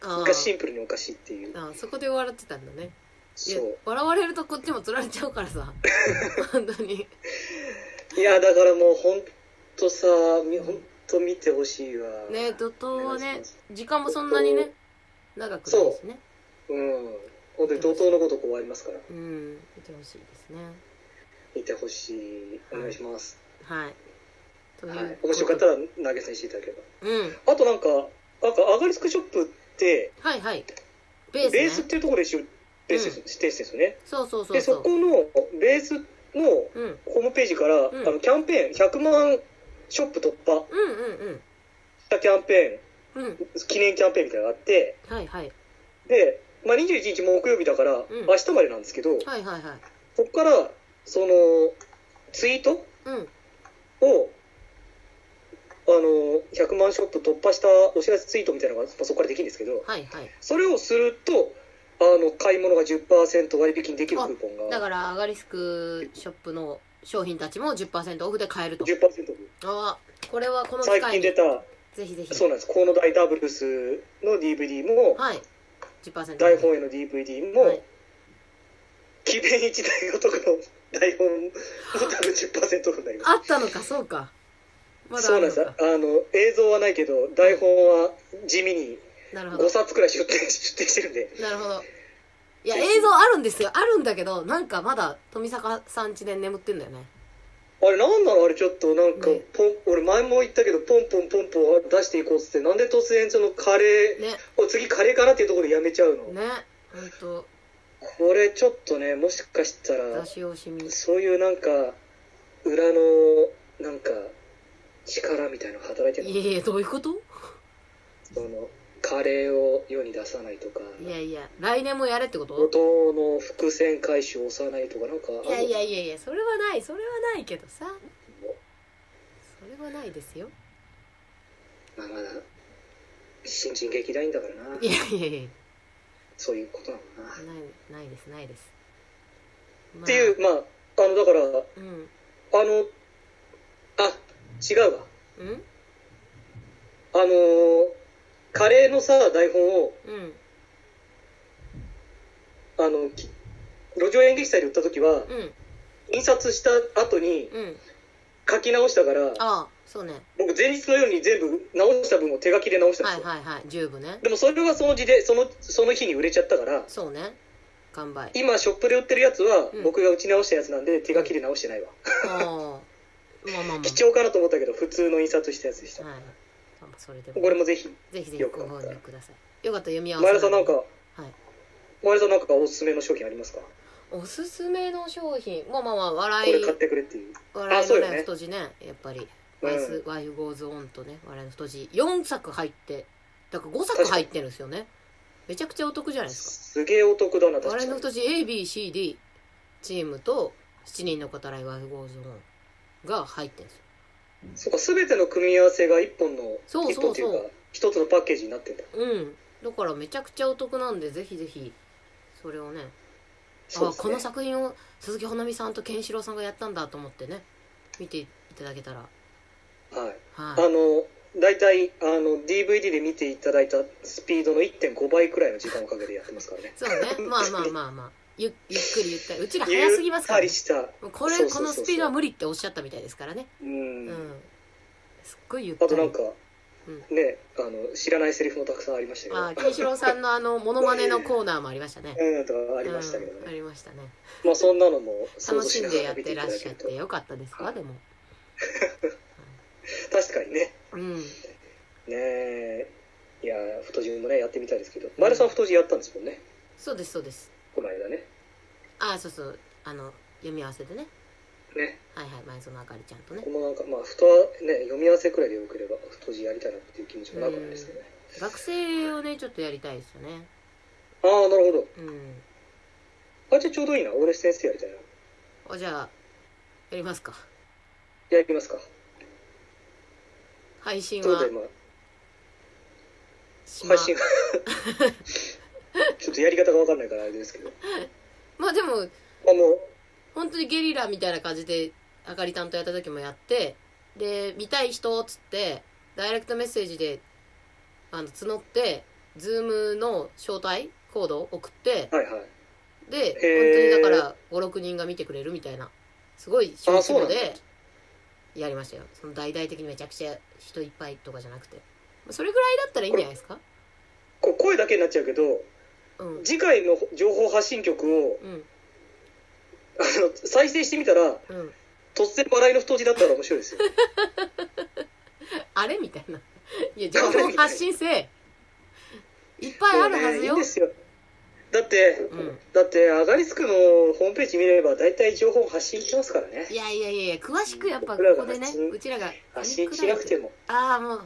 あのがシンプルにおかしいっていう。ああそこで笑ってたんだね。そう。笑われるとこっちもつられちゃうからさ。本当に。いやだからもうほんとさみほんと見てほしいわ。ね怒涛はね時間もそんなにね長くないしね。う。ん。本当に怒涛のことこうありますから。うん。見てほしいですね。見てほしい。お願いします、はい。というはい、面白かったら投げ銭していただければ。うん。あとなんかなんかアガリスクショップってはいはい。ベースね。ベースっていうところでしベースです指定してるんですよね。そうそうそうでそこのベースのうん。ホームページから、ん。あのキャンペーン100万ショップ突破。うんうんしたキャンペうんうん。ーン記念キャンペーンみたいなのがあって。はいはい。で、まあ、21日木曜日だから、ん。明日までなんですけどはいはいはい。そこからそのツイート？うん。をあの100万ショップ突破したお知らせツイートみたいなのがまあそこからできるんですけどはいはい。それをするとあの買い物が10%割引できるクーポンが。だからアガリスクショップの商品たちも10%オフで買えると。10%オフ。ああこれはこの機最会に。近出たぜひぜひ。そうなんです。河野大ダブルスの DVD も、はい。10%台本への DVD も、はい。奇弁一大男の台本も多分10%オフになります。あったのかそうか。まだそうなんです。あるのかあの映像はないけど台本は地味に5なるほど。冊くらい出展出展してるんで。なるほどいや映像あるんですよ。あるんだけどなんかまだ富坂さん家で眠ってんだよね。あれなんなの？あれちょっとなんかね。ポン、俺前も言ったけどポンポンポンポン出していこうっつってなんで突然そのカレー、ね。お次カレーかなっていうところでやめちゃうの、ね。ほんと。これちょっとねもしかしたらそういうなんか裏のなんか力みたいなの働いてるの？いやいやどういうこと？そのカレーを世に出さないとか。いやいや来年もやれってこと？音の伏線回収を押さないとかなんかいやいやいやいやそれはないそれはないけどさ。それはないですよ。まあまだ新人劇団員だからな。いやいやいや。そういうことなのかな、っないないですないです、まあ。ていうまああのだからうん。あのあ違うわ。うん？あのーカレーのさ台本をうん。あのき路上演劇祭で売った時はうん。印刷した後にうん。書き直したからああそうね。僕前日のように全部直した分を手書きで直したんですよ、はいはいはい。十分ね。でもそれはその字でそのその日に売れちゃったから。そうね。完売。今ショップで売ってるやつはうん。僕が打ち直したやつなんで手書きで直してないわ、ああ。まあまあまあ。貴重かなと思ったけど普通の印刷したやつでした、はいまあそれでも。これもぜひぜひぜひよくご購入ください。よかったら読み合わせ。前田さんなんかはい。前田さんなんかおすすめの商品ありますか？おすすめの商品？まあまあまあこ笑い。れ買ってくれっていう。笑いのね太字ね。やっぱり。うん。ワイス、ワイフゴーズオンとね笑いの太字。4作入ってだから5作入ってるんですよね。めちゃくちゃお得じゃないですか。すげえお得だな確かに。笑いの太字 ABCD チームと7人の語らいワイフゴーズオンが入ってるんですよそうか全ての組み合わせが一本のそうそうそう。一本っていうか一つのパッケージになってんだ。うん。だからめちゃくちゃお得なんでぜひぜひそれをね。あこの作品を鈴木保奈美さんとケンシロウさんがやったんだと思ってね。見ていただけたら。はい。はい。あの大体あの DVD で見ていただいたスピードの1.5倍くらいの時間をかけてやってますからね。そうね。まあまあまあまあゆゆっくりゆったりうちら早すぎますから、ね。これこのスピードは無理っておっしゃったみたいですからね。ううん。んすっごいゆったり。あとなんか、うねあの知らないセリフもたくさんありましたけど。あケンシロウさんのあのモノマネのコーナーもありましたね。うんとかありましたけどうんあね、りましたね。まあそんなのも想楽しんでやってらっしゃってと。よかったですわでも。確かにね。うん。ねえ。いや太字もねやってみたいですけど。前田さん太字やったんですもんね。そうですそうです。この間ねあそうそう。あの読み合わせでね。ね。はいはい前園あかりちゃんとね。僕もなんかまあふとね読み合わせくらいでよければ太字やりたいなっていう気持ちもなくないですけどね学生をねちょっとやりたいですよね。ああなるほど。うん。あじゃあちょうどいいな。俺先生やりたいな。あじゃあやりますか。やりますか。配信は？配信 ちょっとやり方が分かんないからあれですけどまあでもあもう本当にゲリラみたいな感じであかり担当やった時もやってで見たい人っつってダイレクトメッセージであの募ってズームの招待コードを送ってはいはい。で本当にだから56人が見てくれるみたいなすごい小規模でやりましたよ。その大々的にめちゃくちゃ人いっぱいとかじゃなくて。それぐらいだったらいいんじゃないですか？こう声だけになっちゃうけどうん。次回の情報発信曲をうん。あの再生してみたらうん。突然笑いの太字だったら面白いですよ。あれ？みたいな。いや情報発信せえ。いっぱいあるはずよ。いいんですよ。だって、うん。だってアガリスクのホームページ見れば大体情報発信してますからね。いやいやいやいや詳しくやっぱここでねうちらが発信しなくても。ああもう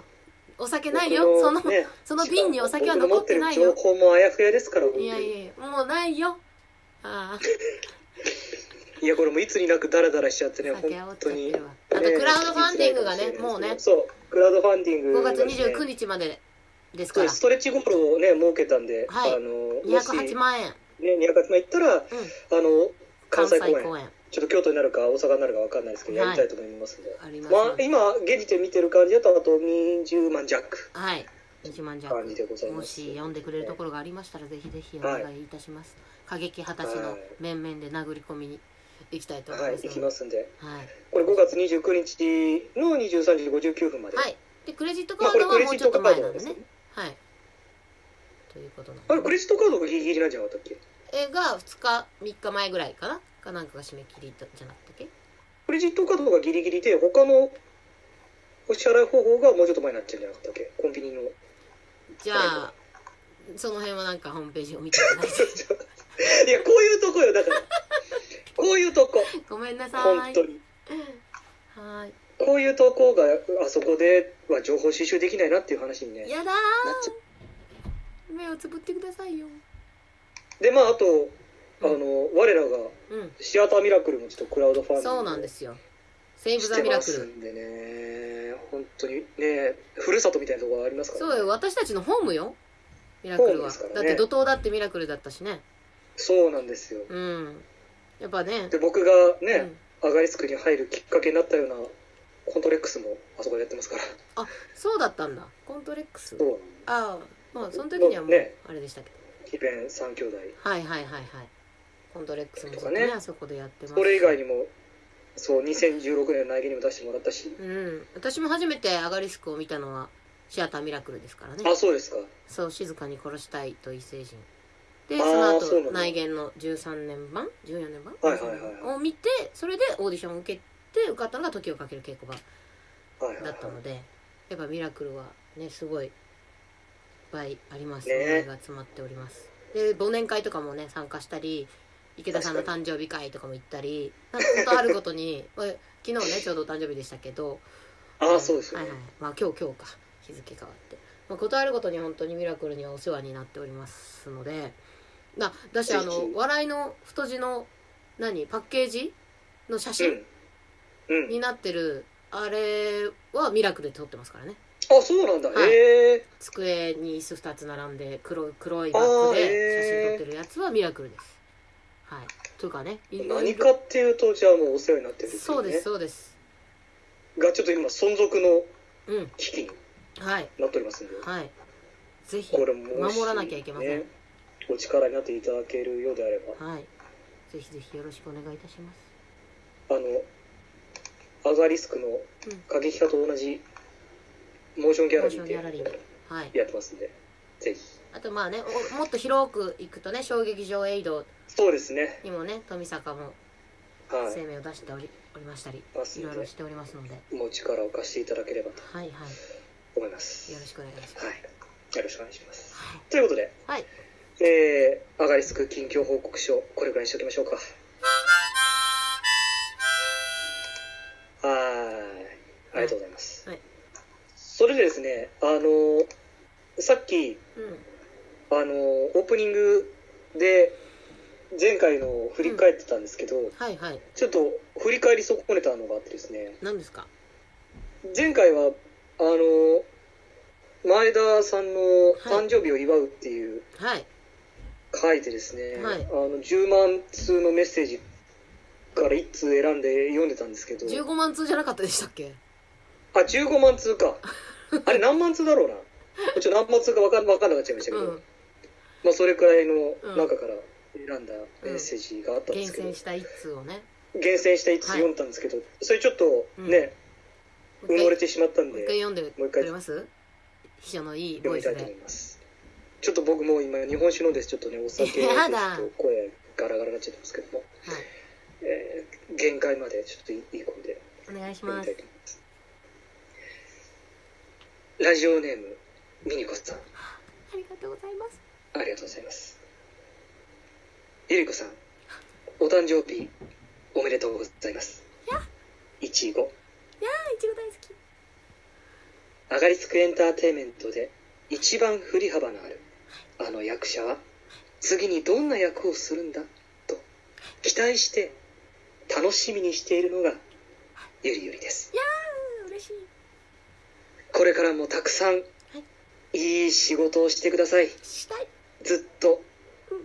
お酒ないよ。その僕ねその瓶にお酒は残ってないよ。情報もあやふやですからいやいやもうないよ。ああ。いやこれもいつになくダラダラしちゃってね本当に。あとクラウドファンディングがねもうね。そうクラウドファンディング5が月ね29日までですから。ストレッチゴールをね設けたんで、はい。あのもし208万円。ね208万行ったら、うん。あの関西公演ちょっと京都になるか大阪になるか分かんないですけど、はい。やりたいと思いますんで。あります。まあ今現時点見てる感じだとあと20万弱。はい。20万弱。感じでございます。もし読んでくれるところがありましたらぜひぜひお願いいたします、過激派たちの面々で殴り込みに行きたいと思いはい、ます行きますんで。はい。これ5月29日の23時59分まで。はい。でクレジットカードはもうちょっと前なんでね。ですね。はい。ということなんあれ、でクレジットカードがギリギリなんじゃなかったっけ？えが2日3日前ぐらいかなかなんかが締め切りじゃなかったっけクレジットカードがギリギリで、他のお支払い方法がもうちょっと前になっちゃうんじゃなかったっけ？コンビニの。じゃあその辺はなんかホームページを見ていただいて いや、こういうとこよ、だから。こういうとこ。ごめんなさい本当に。はこういうとこがあそこでは情報収集できないなっていう話にねやだ目をつぶってくださいようでまああとあの我らがうん。シアターミラクルもちょっとクラウドファンディングそうなんですよ。セーブ・ザ・ミラクル。んでね。本当にねふるさとみたいなところがありますから、ね、そうよ。私たちのホームよ。ミラクルは、ね。だって怒涛だってミラクルだったしね。そうなんですよ。うん。やっぱね。で僕がうねん、アガリスクに入るきっかけになったようなコントレックスもあそこでやってますから。あそうだったんだ。コントレックス。そうああまあその時にはもうね。あれでしたけど。イベン3兄弟。はいはいはいはいコントレックスもずっととかねね。あそこでやってます。それ以外にもそう2016年の内芸にも出してもらったし。うん。私も初めてアガリスクを見たのはシアターミラクルですからね。あそうですか。そう静かに殺したいと異星人。であその後内言の13年版？14年版、はいはいはい。はいを見てそれでオーディションを受けて受かったのが時をかける稽古場はいはいはい。だったのでやっぱミラクルはねすごいいっぱいあります。ね。思いが詰まっております。で忘年会とかもね参加したり池田さんの誕生日会とかも行ったりなんとあるごとに まあ昨日ねちょうどお誕生日でしたけどああそうですよね、はいはい。まあ今日今日か。日付変わって、まあ、ことあるごとに本当にミラクルにはお世話になっておりますので。なだしあの笑いの太字の何パッケージの写真うん。うん。になってるあれはミラクルで撮ってますからね。あそうなんだ、はい。へえ机に椅子2つ並んで黒い黒いバッグで写真撮ってるやつはミラクルですはい。というかね何かっていうとじゃあもうお世話になってるそうですそうです。がちょっと今存続のうん。危機にはい。なっておりますんで。はい。ぜひこれもし守らなきゃいけません、ねお力になっていただけるようであれば。はい。ぜひぜひよろしくお願いいたします。あのアガリスクの過激派と同じモーションギャラリーモーションギャラリーで。はい。やってますんでぜひあとまあねおもっと広く行くとね小劇場エイドそうですね。にもね富坂もはい。声明を出しておりおりましたりいろいろしておりますので。もう力を貸していただければとはいはい。思います。よろしくお願いします。はい。よろしくお願いします。はい。ということではい。えー、アガリスク近況報告書これぐらいにしておきましょうか。はーい。ありがとうございます、はい。それでですねあのさっきうんあのオープニングで前回のを振り返ってたんですけど、はいはい。ちょっと振り返り損ねたのがあってですね。何ですか？前回はあの前田さんの誕生日を祝うっていうはい。書いてですね、はい。あの10万通のメッセージから1通選んで読んでたんですけど。15万通じゃなかったでしたっけ？あ15万通か。あれ何万通だろうな。ちょっと何万通か分かん分かんなくなっちゃいましたけど、うんまあ、それくらいのうん。中から選んだメッセージがあったんで厳すけど、選した一通をね。厳選した1通読んだんですけど、それちょっとね、埋もれてしまったんもうで一回読んでもう一回くれます秘書のいい読みたいとボイスで思います。ちょっと僕もう今日本酒飲んでちょっとねお酒 でちょやだっと声ガラガラになっちゃってますけども、はい。えー限界までちょっといい声でお願いします。ラジオネームミニコさん。ありがとうございますありがとうございます。ゆりこさんお誕生日おめでとうございます。やいちご。いやーいちご大好き。アガリスクエンターテインメントで一番振り幅のあるあの役者は次にどんな役をするんだと期待して楽しみにしているのがゆりゆりです。いやー嬉しい。これからもたくさんいい仕事をしてください。したいずっと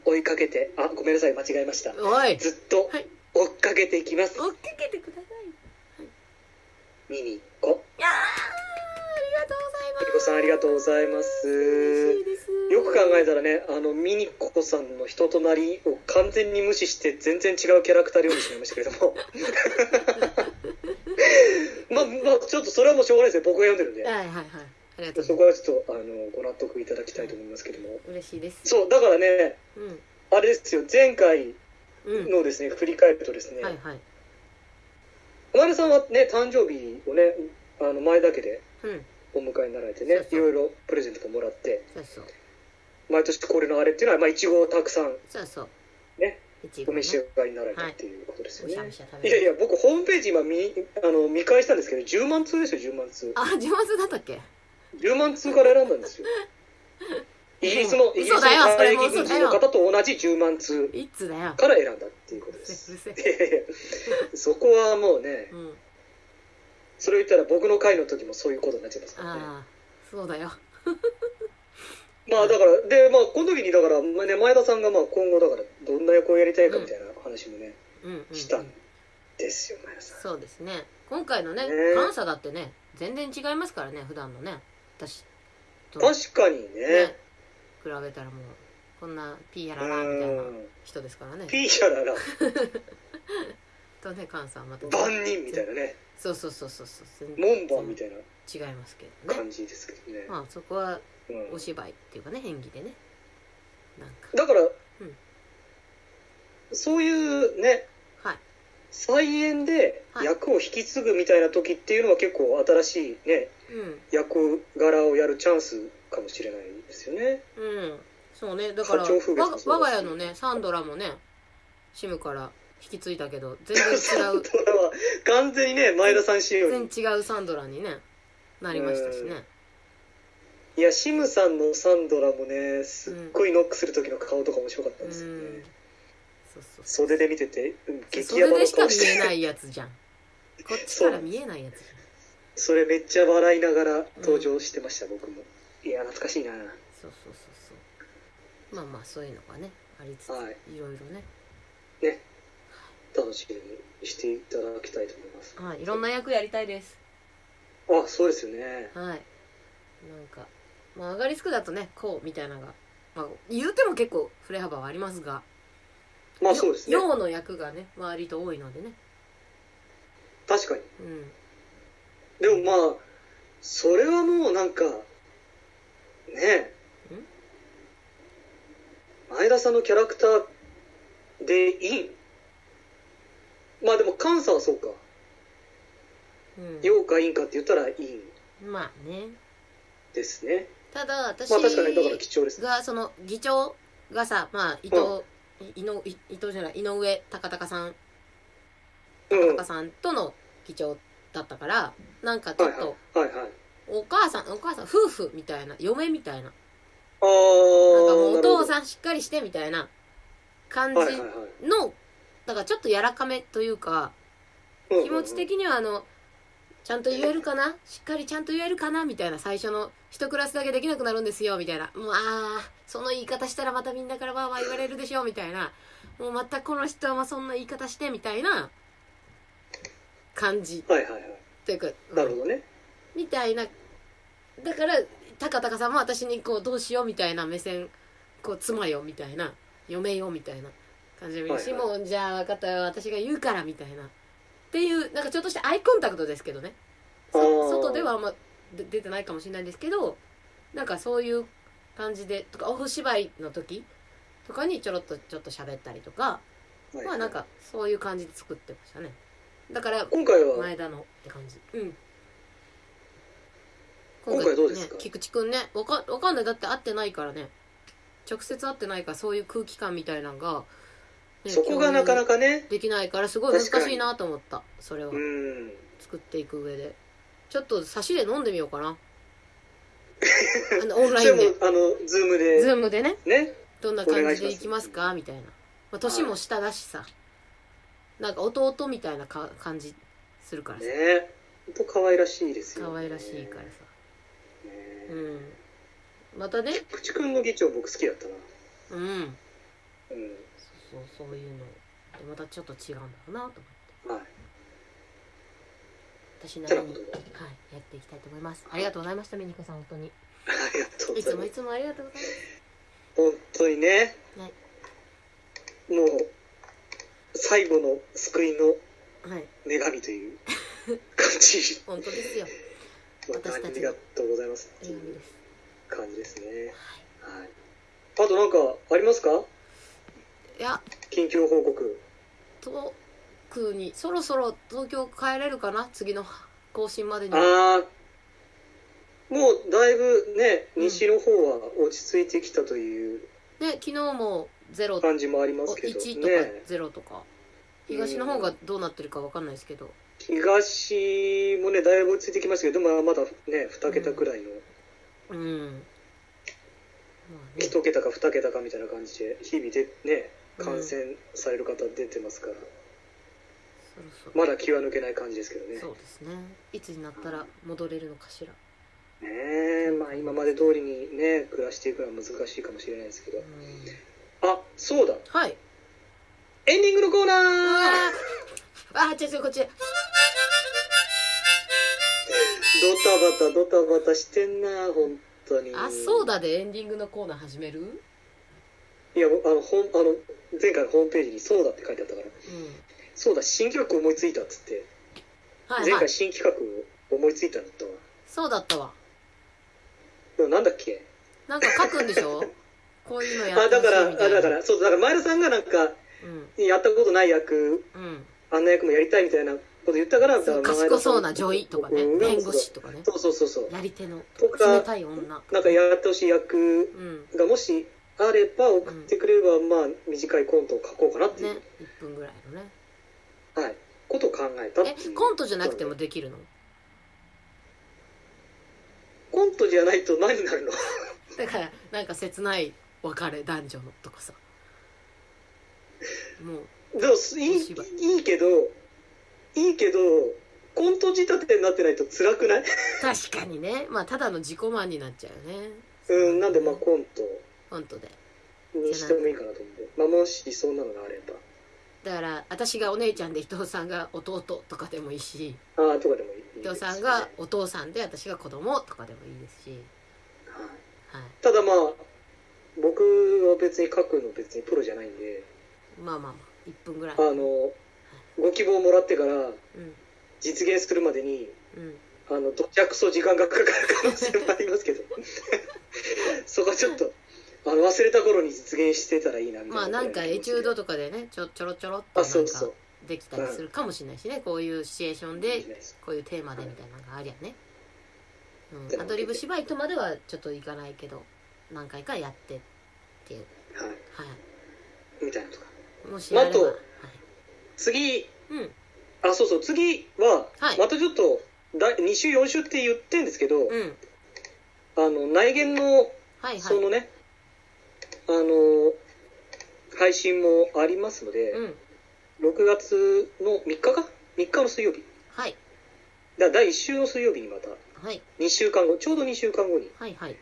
追いかけてあごめんなさい間違えました。ずっとはい。追っかけていきます。追っかけてください。ミニコ。いやーありがとうございます。子さんありがとうございます。嬉しいです。よく考えたらねあのミニコさんの人となりを完全に無視して全然違うキャラクターで読んでしまいましたけれども。まあまあちょっとそれはもうしょうがないですよ。僕が読んでるんで。はいはいはいありがとうそこはちょっとあのご納得いただきたいと思いますけども。嬉しいです。そうだからねうん。あれですよ。前回うん。のですね振り返るとですね、はいはい。前田さんはね誕生日をねあの前だけでうん。お迎えになられてねいろいろプレゼントももらってそうそう。毎年これのあれっていうのはまあいちごをたくさんそうそう。ねお召し上がりになられたっていうことですよね、むしゃ食べい、やいや僕ホームページ今見あの見返したんですけど10万通ですよ10万通。あ自慢だったっけ？10万通から選んだんですよ。イギリスのイギリスの退役軍人の方と同じ10万通から選んだっていうことです。そこはもうねうん。それを言ったら僕の回の時もそういうことになっちゃいますからね。そうだよ。まあだからでまあこの時にだから、まあね、前田さんがまあ今後だからどんな役をやりたいかみたいな話もね、したんですよ前田さん。そうですね。今回のねね。監査だってね全然違いますからね普段のね私と確かにね。ね比べたらもうこんなピーやららみたいなうん人ですからね。ピーシャララ とね関さんまた万人みたいなね。そうそうそうそうそう。門番みたいな違いますけどね。感じですけどね、まあそこはうん。お芝居っていうかね演技でね。なんか。だから、ん。そういうねはい。再演ではい。役を引き継ぐみたいな時っていうのは結構新しいねうん役柄をやるチャンスかもしれないですよね。うん。そうね。だから我が家のねサンドラもねシムから引き継いだけど全然違う。サンドラは完全にね前田さん仕様に。全然違うサンドラにねなりましたしね。いやシムさんのサンドラもねすっごいノックする時の顔とか面白かったんうですよね、ん。そうそう袖で見ててうん激そヤバのれでしか見顔してえないやつじゃん。こっちから見えないやつじそれめっちゃ笑いながら登場してました、僕も。いや懐かしいな。そうそうそうそう。まあまあそういうのがねありつつ、はい。い、ろいろね。ね。楽しみにしていただきたいと思います。はいいろんな役やりたいです。あそうですよね。はい。なんかまあ上がりつくだとねこうみたいなのが、まあ、言うても結構振れ幅はありますがまあそうですね。の役がね割と多いのでね。確かに。うんでもまあそれはもうなんかね前田さんのキャラクターでいい。まあでも監査はそうか。うん。陽か陰かって言ったらいい。んまあね。ですね。ただ私まあ確かにだから貴重ですね。がその議長がさまあ伊藤、い井のい伊藤じゃない井上高隆さん。うん。高さんとの議長だったからなんかちょっとはいはい。お母さんお母さん夫婦みたいな嫁みたいな。なんかもうお父んさんしっかりしてみたいな感じのだからちょっと柔らかめというか気持ち的にはあのちゃんと言えるかな？しっかりちゃんと言えるかな？みたいな最初の一クラスだけできなくなるんですよみたいな。もうああその言い方したらまたみんなからわーわー言われるでしょみたいな。もうまたこの人はそんな言い方してみたいな感じ。はいはいはい。というか、うんなるほどね。みたいな。だから高高さんも私にこうどうしようみたいな目線こう妻よみたいな。嫁よみたいな。感じで見るし、はいはいもうじゃあ分かったよ私が言うからみたいな。っていうなんかちょっとしたアイコンタクトですけどね。外ではあんまで出てないかもしれないんですけどなんかそういう感じでとかお芝居の時とかにちょろっとちょっと喋ったりとか、はい。まあなんかそういう感じで作ってましたねだから今回は？前田のって感じ。うん。今回どうですか？ね、菊池くんねわかわかんない。だって会ってないからね。直接会ってないからそういう空気感みたいなのが、ねそこがなかなかかねできないからすごい難しいなと思った。それは。うん。作っていく上で。ちょっと差しで飲んでみようかな。あのオンラインであのズームで。ズームでね。ね。どんな感じでいきますか？みたいな、まあ、年も下だしさ、なんか弟みたいなか感じするからさ。ね。本当可愛らしいですよ可愛らしいからさ。ね。うん。またね。口くんの議長僕好きだったな。うん。うん。そうそういうの。でまたちょっと違うんだろうなと思って。はい。私なりに、はい、やっていきたいと思います。ありがとうございましたミニコさん本当に。ありがとうごいつもいざいますつもありがとうございます。本当にね。はい。もう最後の救いのはい。女神という感じ。本当ですよ。また私たちのありがとうございます。って笑いう感じですね。ははい。あとなんかありますか？いいや。近況報告。特にそろそろ東京帰れるかな？次の更新までに。ああもうだいぶねうん。西の方は落ち着いてきたという。ね昨日もゼロ。感じもありますけど1とかね0とか。東の方がどうなってるかわかんないですけど。東もねだいぶ落ち着いてきましたけどでもまだね2桁くらいの、うん。まあね。1桁か2桁かみたいな感じで日々でねうん。感染される方出てますから、そろそろ。まだ気は抜けない感じですけどね。そうですね。いつになったら戻れるのかしら。ねえまあ今まで通りにね暮らしていくのは難しいかもしれないですけど。うんあそうだ。はい。エンディングのコーナー。ああ違う違うこっち。ドタバタドタバタしてんな本当に。あそうだでエンディングのコーナー始める？うんいやあの本あの前回のホームページに「そうだ」って書いてあったから「そうだ新企画思いついた」っつって。前はいはい。回新企画を思いついたんだったわ。そうだったわ。でもなんだっけ？なんか書くんでしょ？こういうのやってほしいあだからみたいな。あだからそうだから前田さんがなんかうん。やったことない役うん。あんな役もやりたいみたいなこと言ったからそう賢そうな女医とかねうん弁護士とかね。そうそうそうそう。やり手のとか冷たい女。なんかやってほしい役うん。がもしあれば送ってくれれば、まあ短いコントを書こうかなっていう、ね1分ぐらいのね。はい、ことを考えたえコントじゃなくてもできるの？コントじゃないと何になるの？だからなんか切ない別れ男女のとかさ。もうでもすいいいいけどいいけどコント仕立てになってないと辛くない？確かにね。まあただの自己満になっちゃうよね。うんなんでまあコント。本当で。にしてもいいかなと思って、まあ、もしそんなのがあれば。だから私がお姉ちゃんで伊藤さんが弟とかでもいいし。ああとかでもいい伊藤さんがお父さんで私が子供とかでもいいですし。はい。はい。ただまあ僕は別に書くの別にプロじゃないんで。まあまあまあ1分ぐらい。あのご希望もらってからうん。実現するまでにうん。あのどちゃくそ時間がかかる可能性もありますけど。そこはちょっとあの忘れた頃に実現してたらいいなみたいな。まあなんかエチュードとかでねちょちょろちょろっとできたりするかもしれないしね。こういうシチュエーションでこういうテーマでみたいなのがありゃね、うん、アドリブ芝居とまではちょっといかないけど何回かやってっていう。はい。はみたいなとか。いもしあれば、あとはい、次。うん。あそうそう。次は、はい。またちょっとだ2週4週って言ってんですけど、うん。あの内言のはいはい。そのね、あの配信もありますので、うん。6月の3日か？3日の水曜日。はい。だ第1週の水曜日にまたはい。2週間後ちょうど2週間後にはいはい。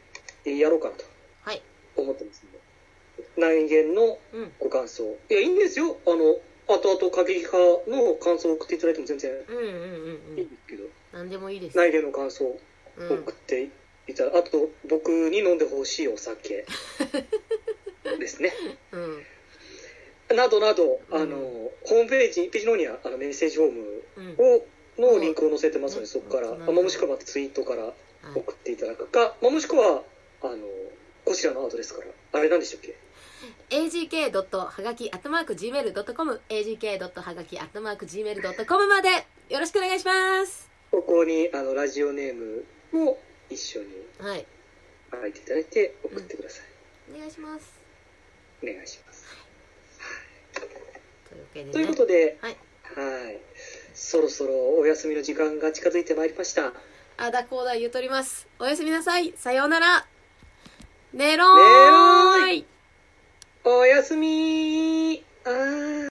えーやろうかなと。はい思ってますので内言のうん。ご感想？いやいいんですよ。あの後々過激派の感想を送っていただいても全然うんうんうんいいうんんですけど、何でもいいです。内言の感想をうん。送っていただ、あと僕に飲んでほしいお酒 ですね。うん。などなど、うん。あのホームページページの方にはあのメッセージフォームうん。をのリンクを載せてますので、うん。そこから、うん。あまあもしくはツイートからはい。送っていただくか、まあもしくはあのこちらのアドレスから。あれなんでしたっけ？agk. はがき .gmail.com agk. はがき .gmail.com まで。よろしくお願いします。ここにあのラジオネームを一緒にはい。書いていただいて送ってください、お願いします。お願いします。といということではい。はい。そろそろお休みの時間が近づいてまいりました。あだこうだ言うとります。おやすみなさい。さようならメロンおやすみあー。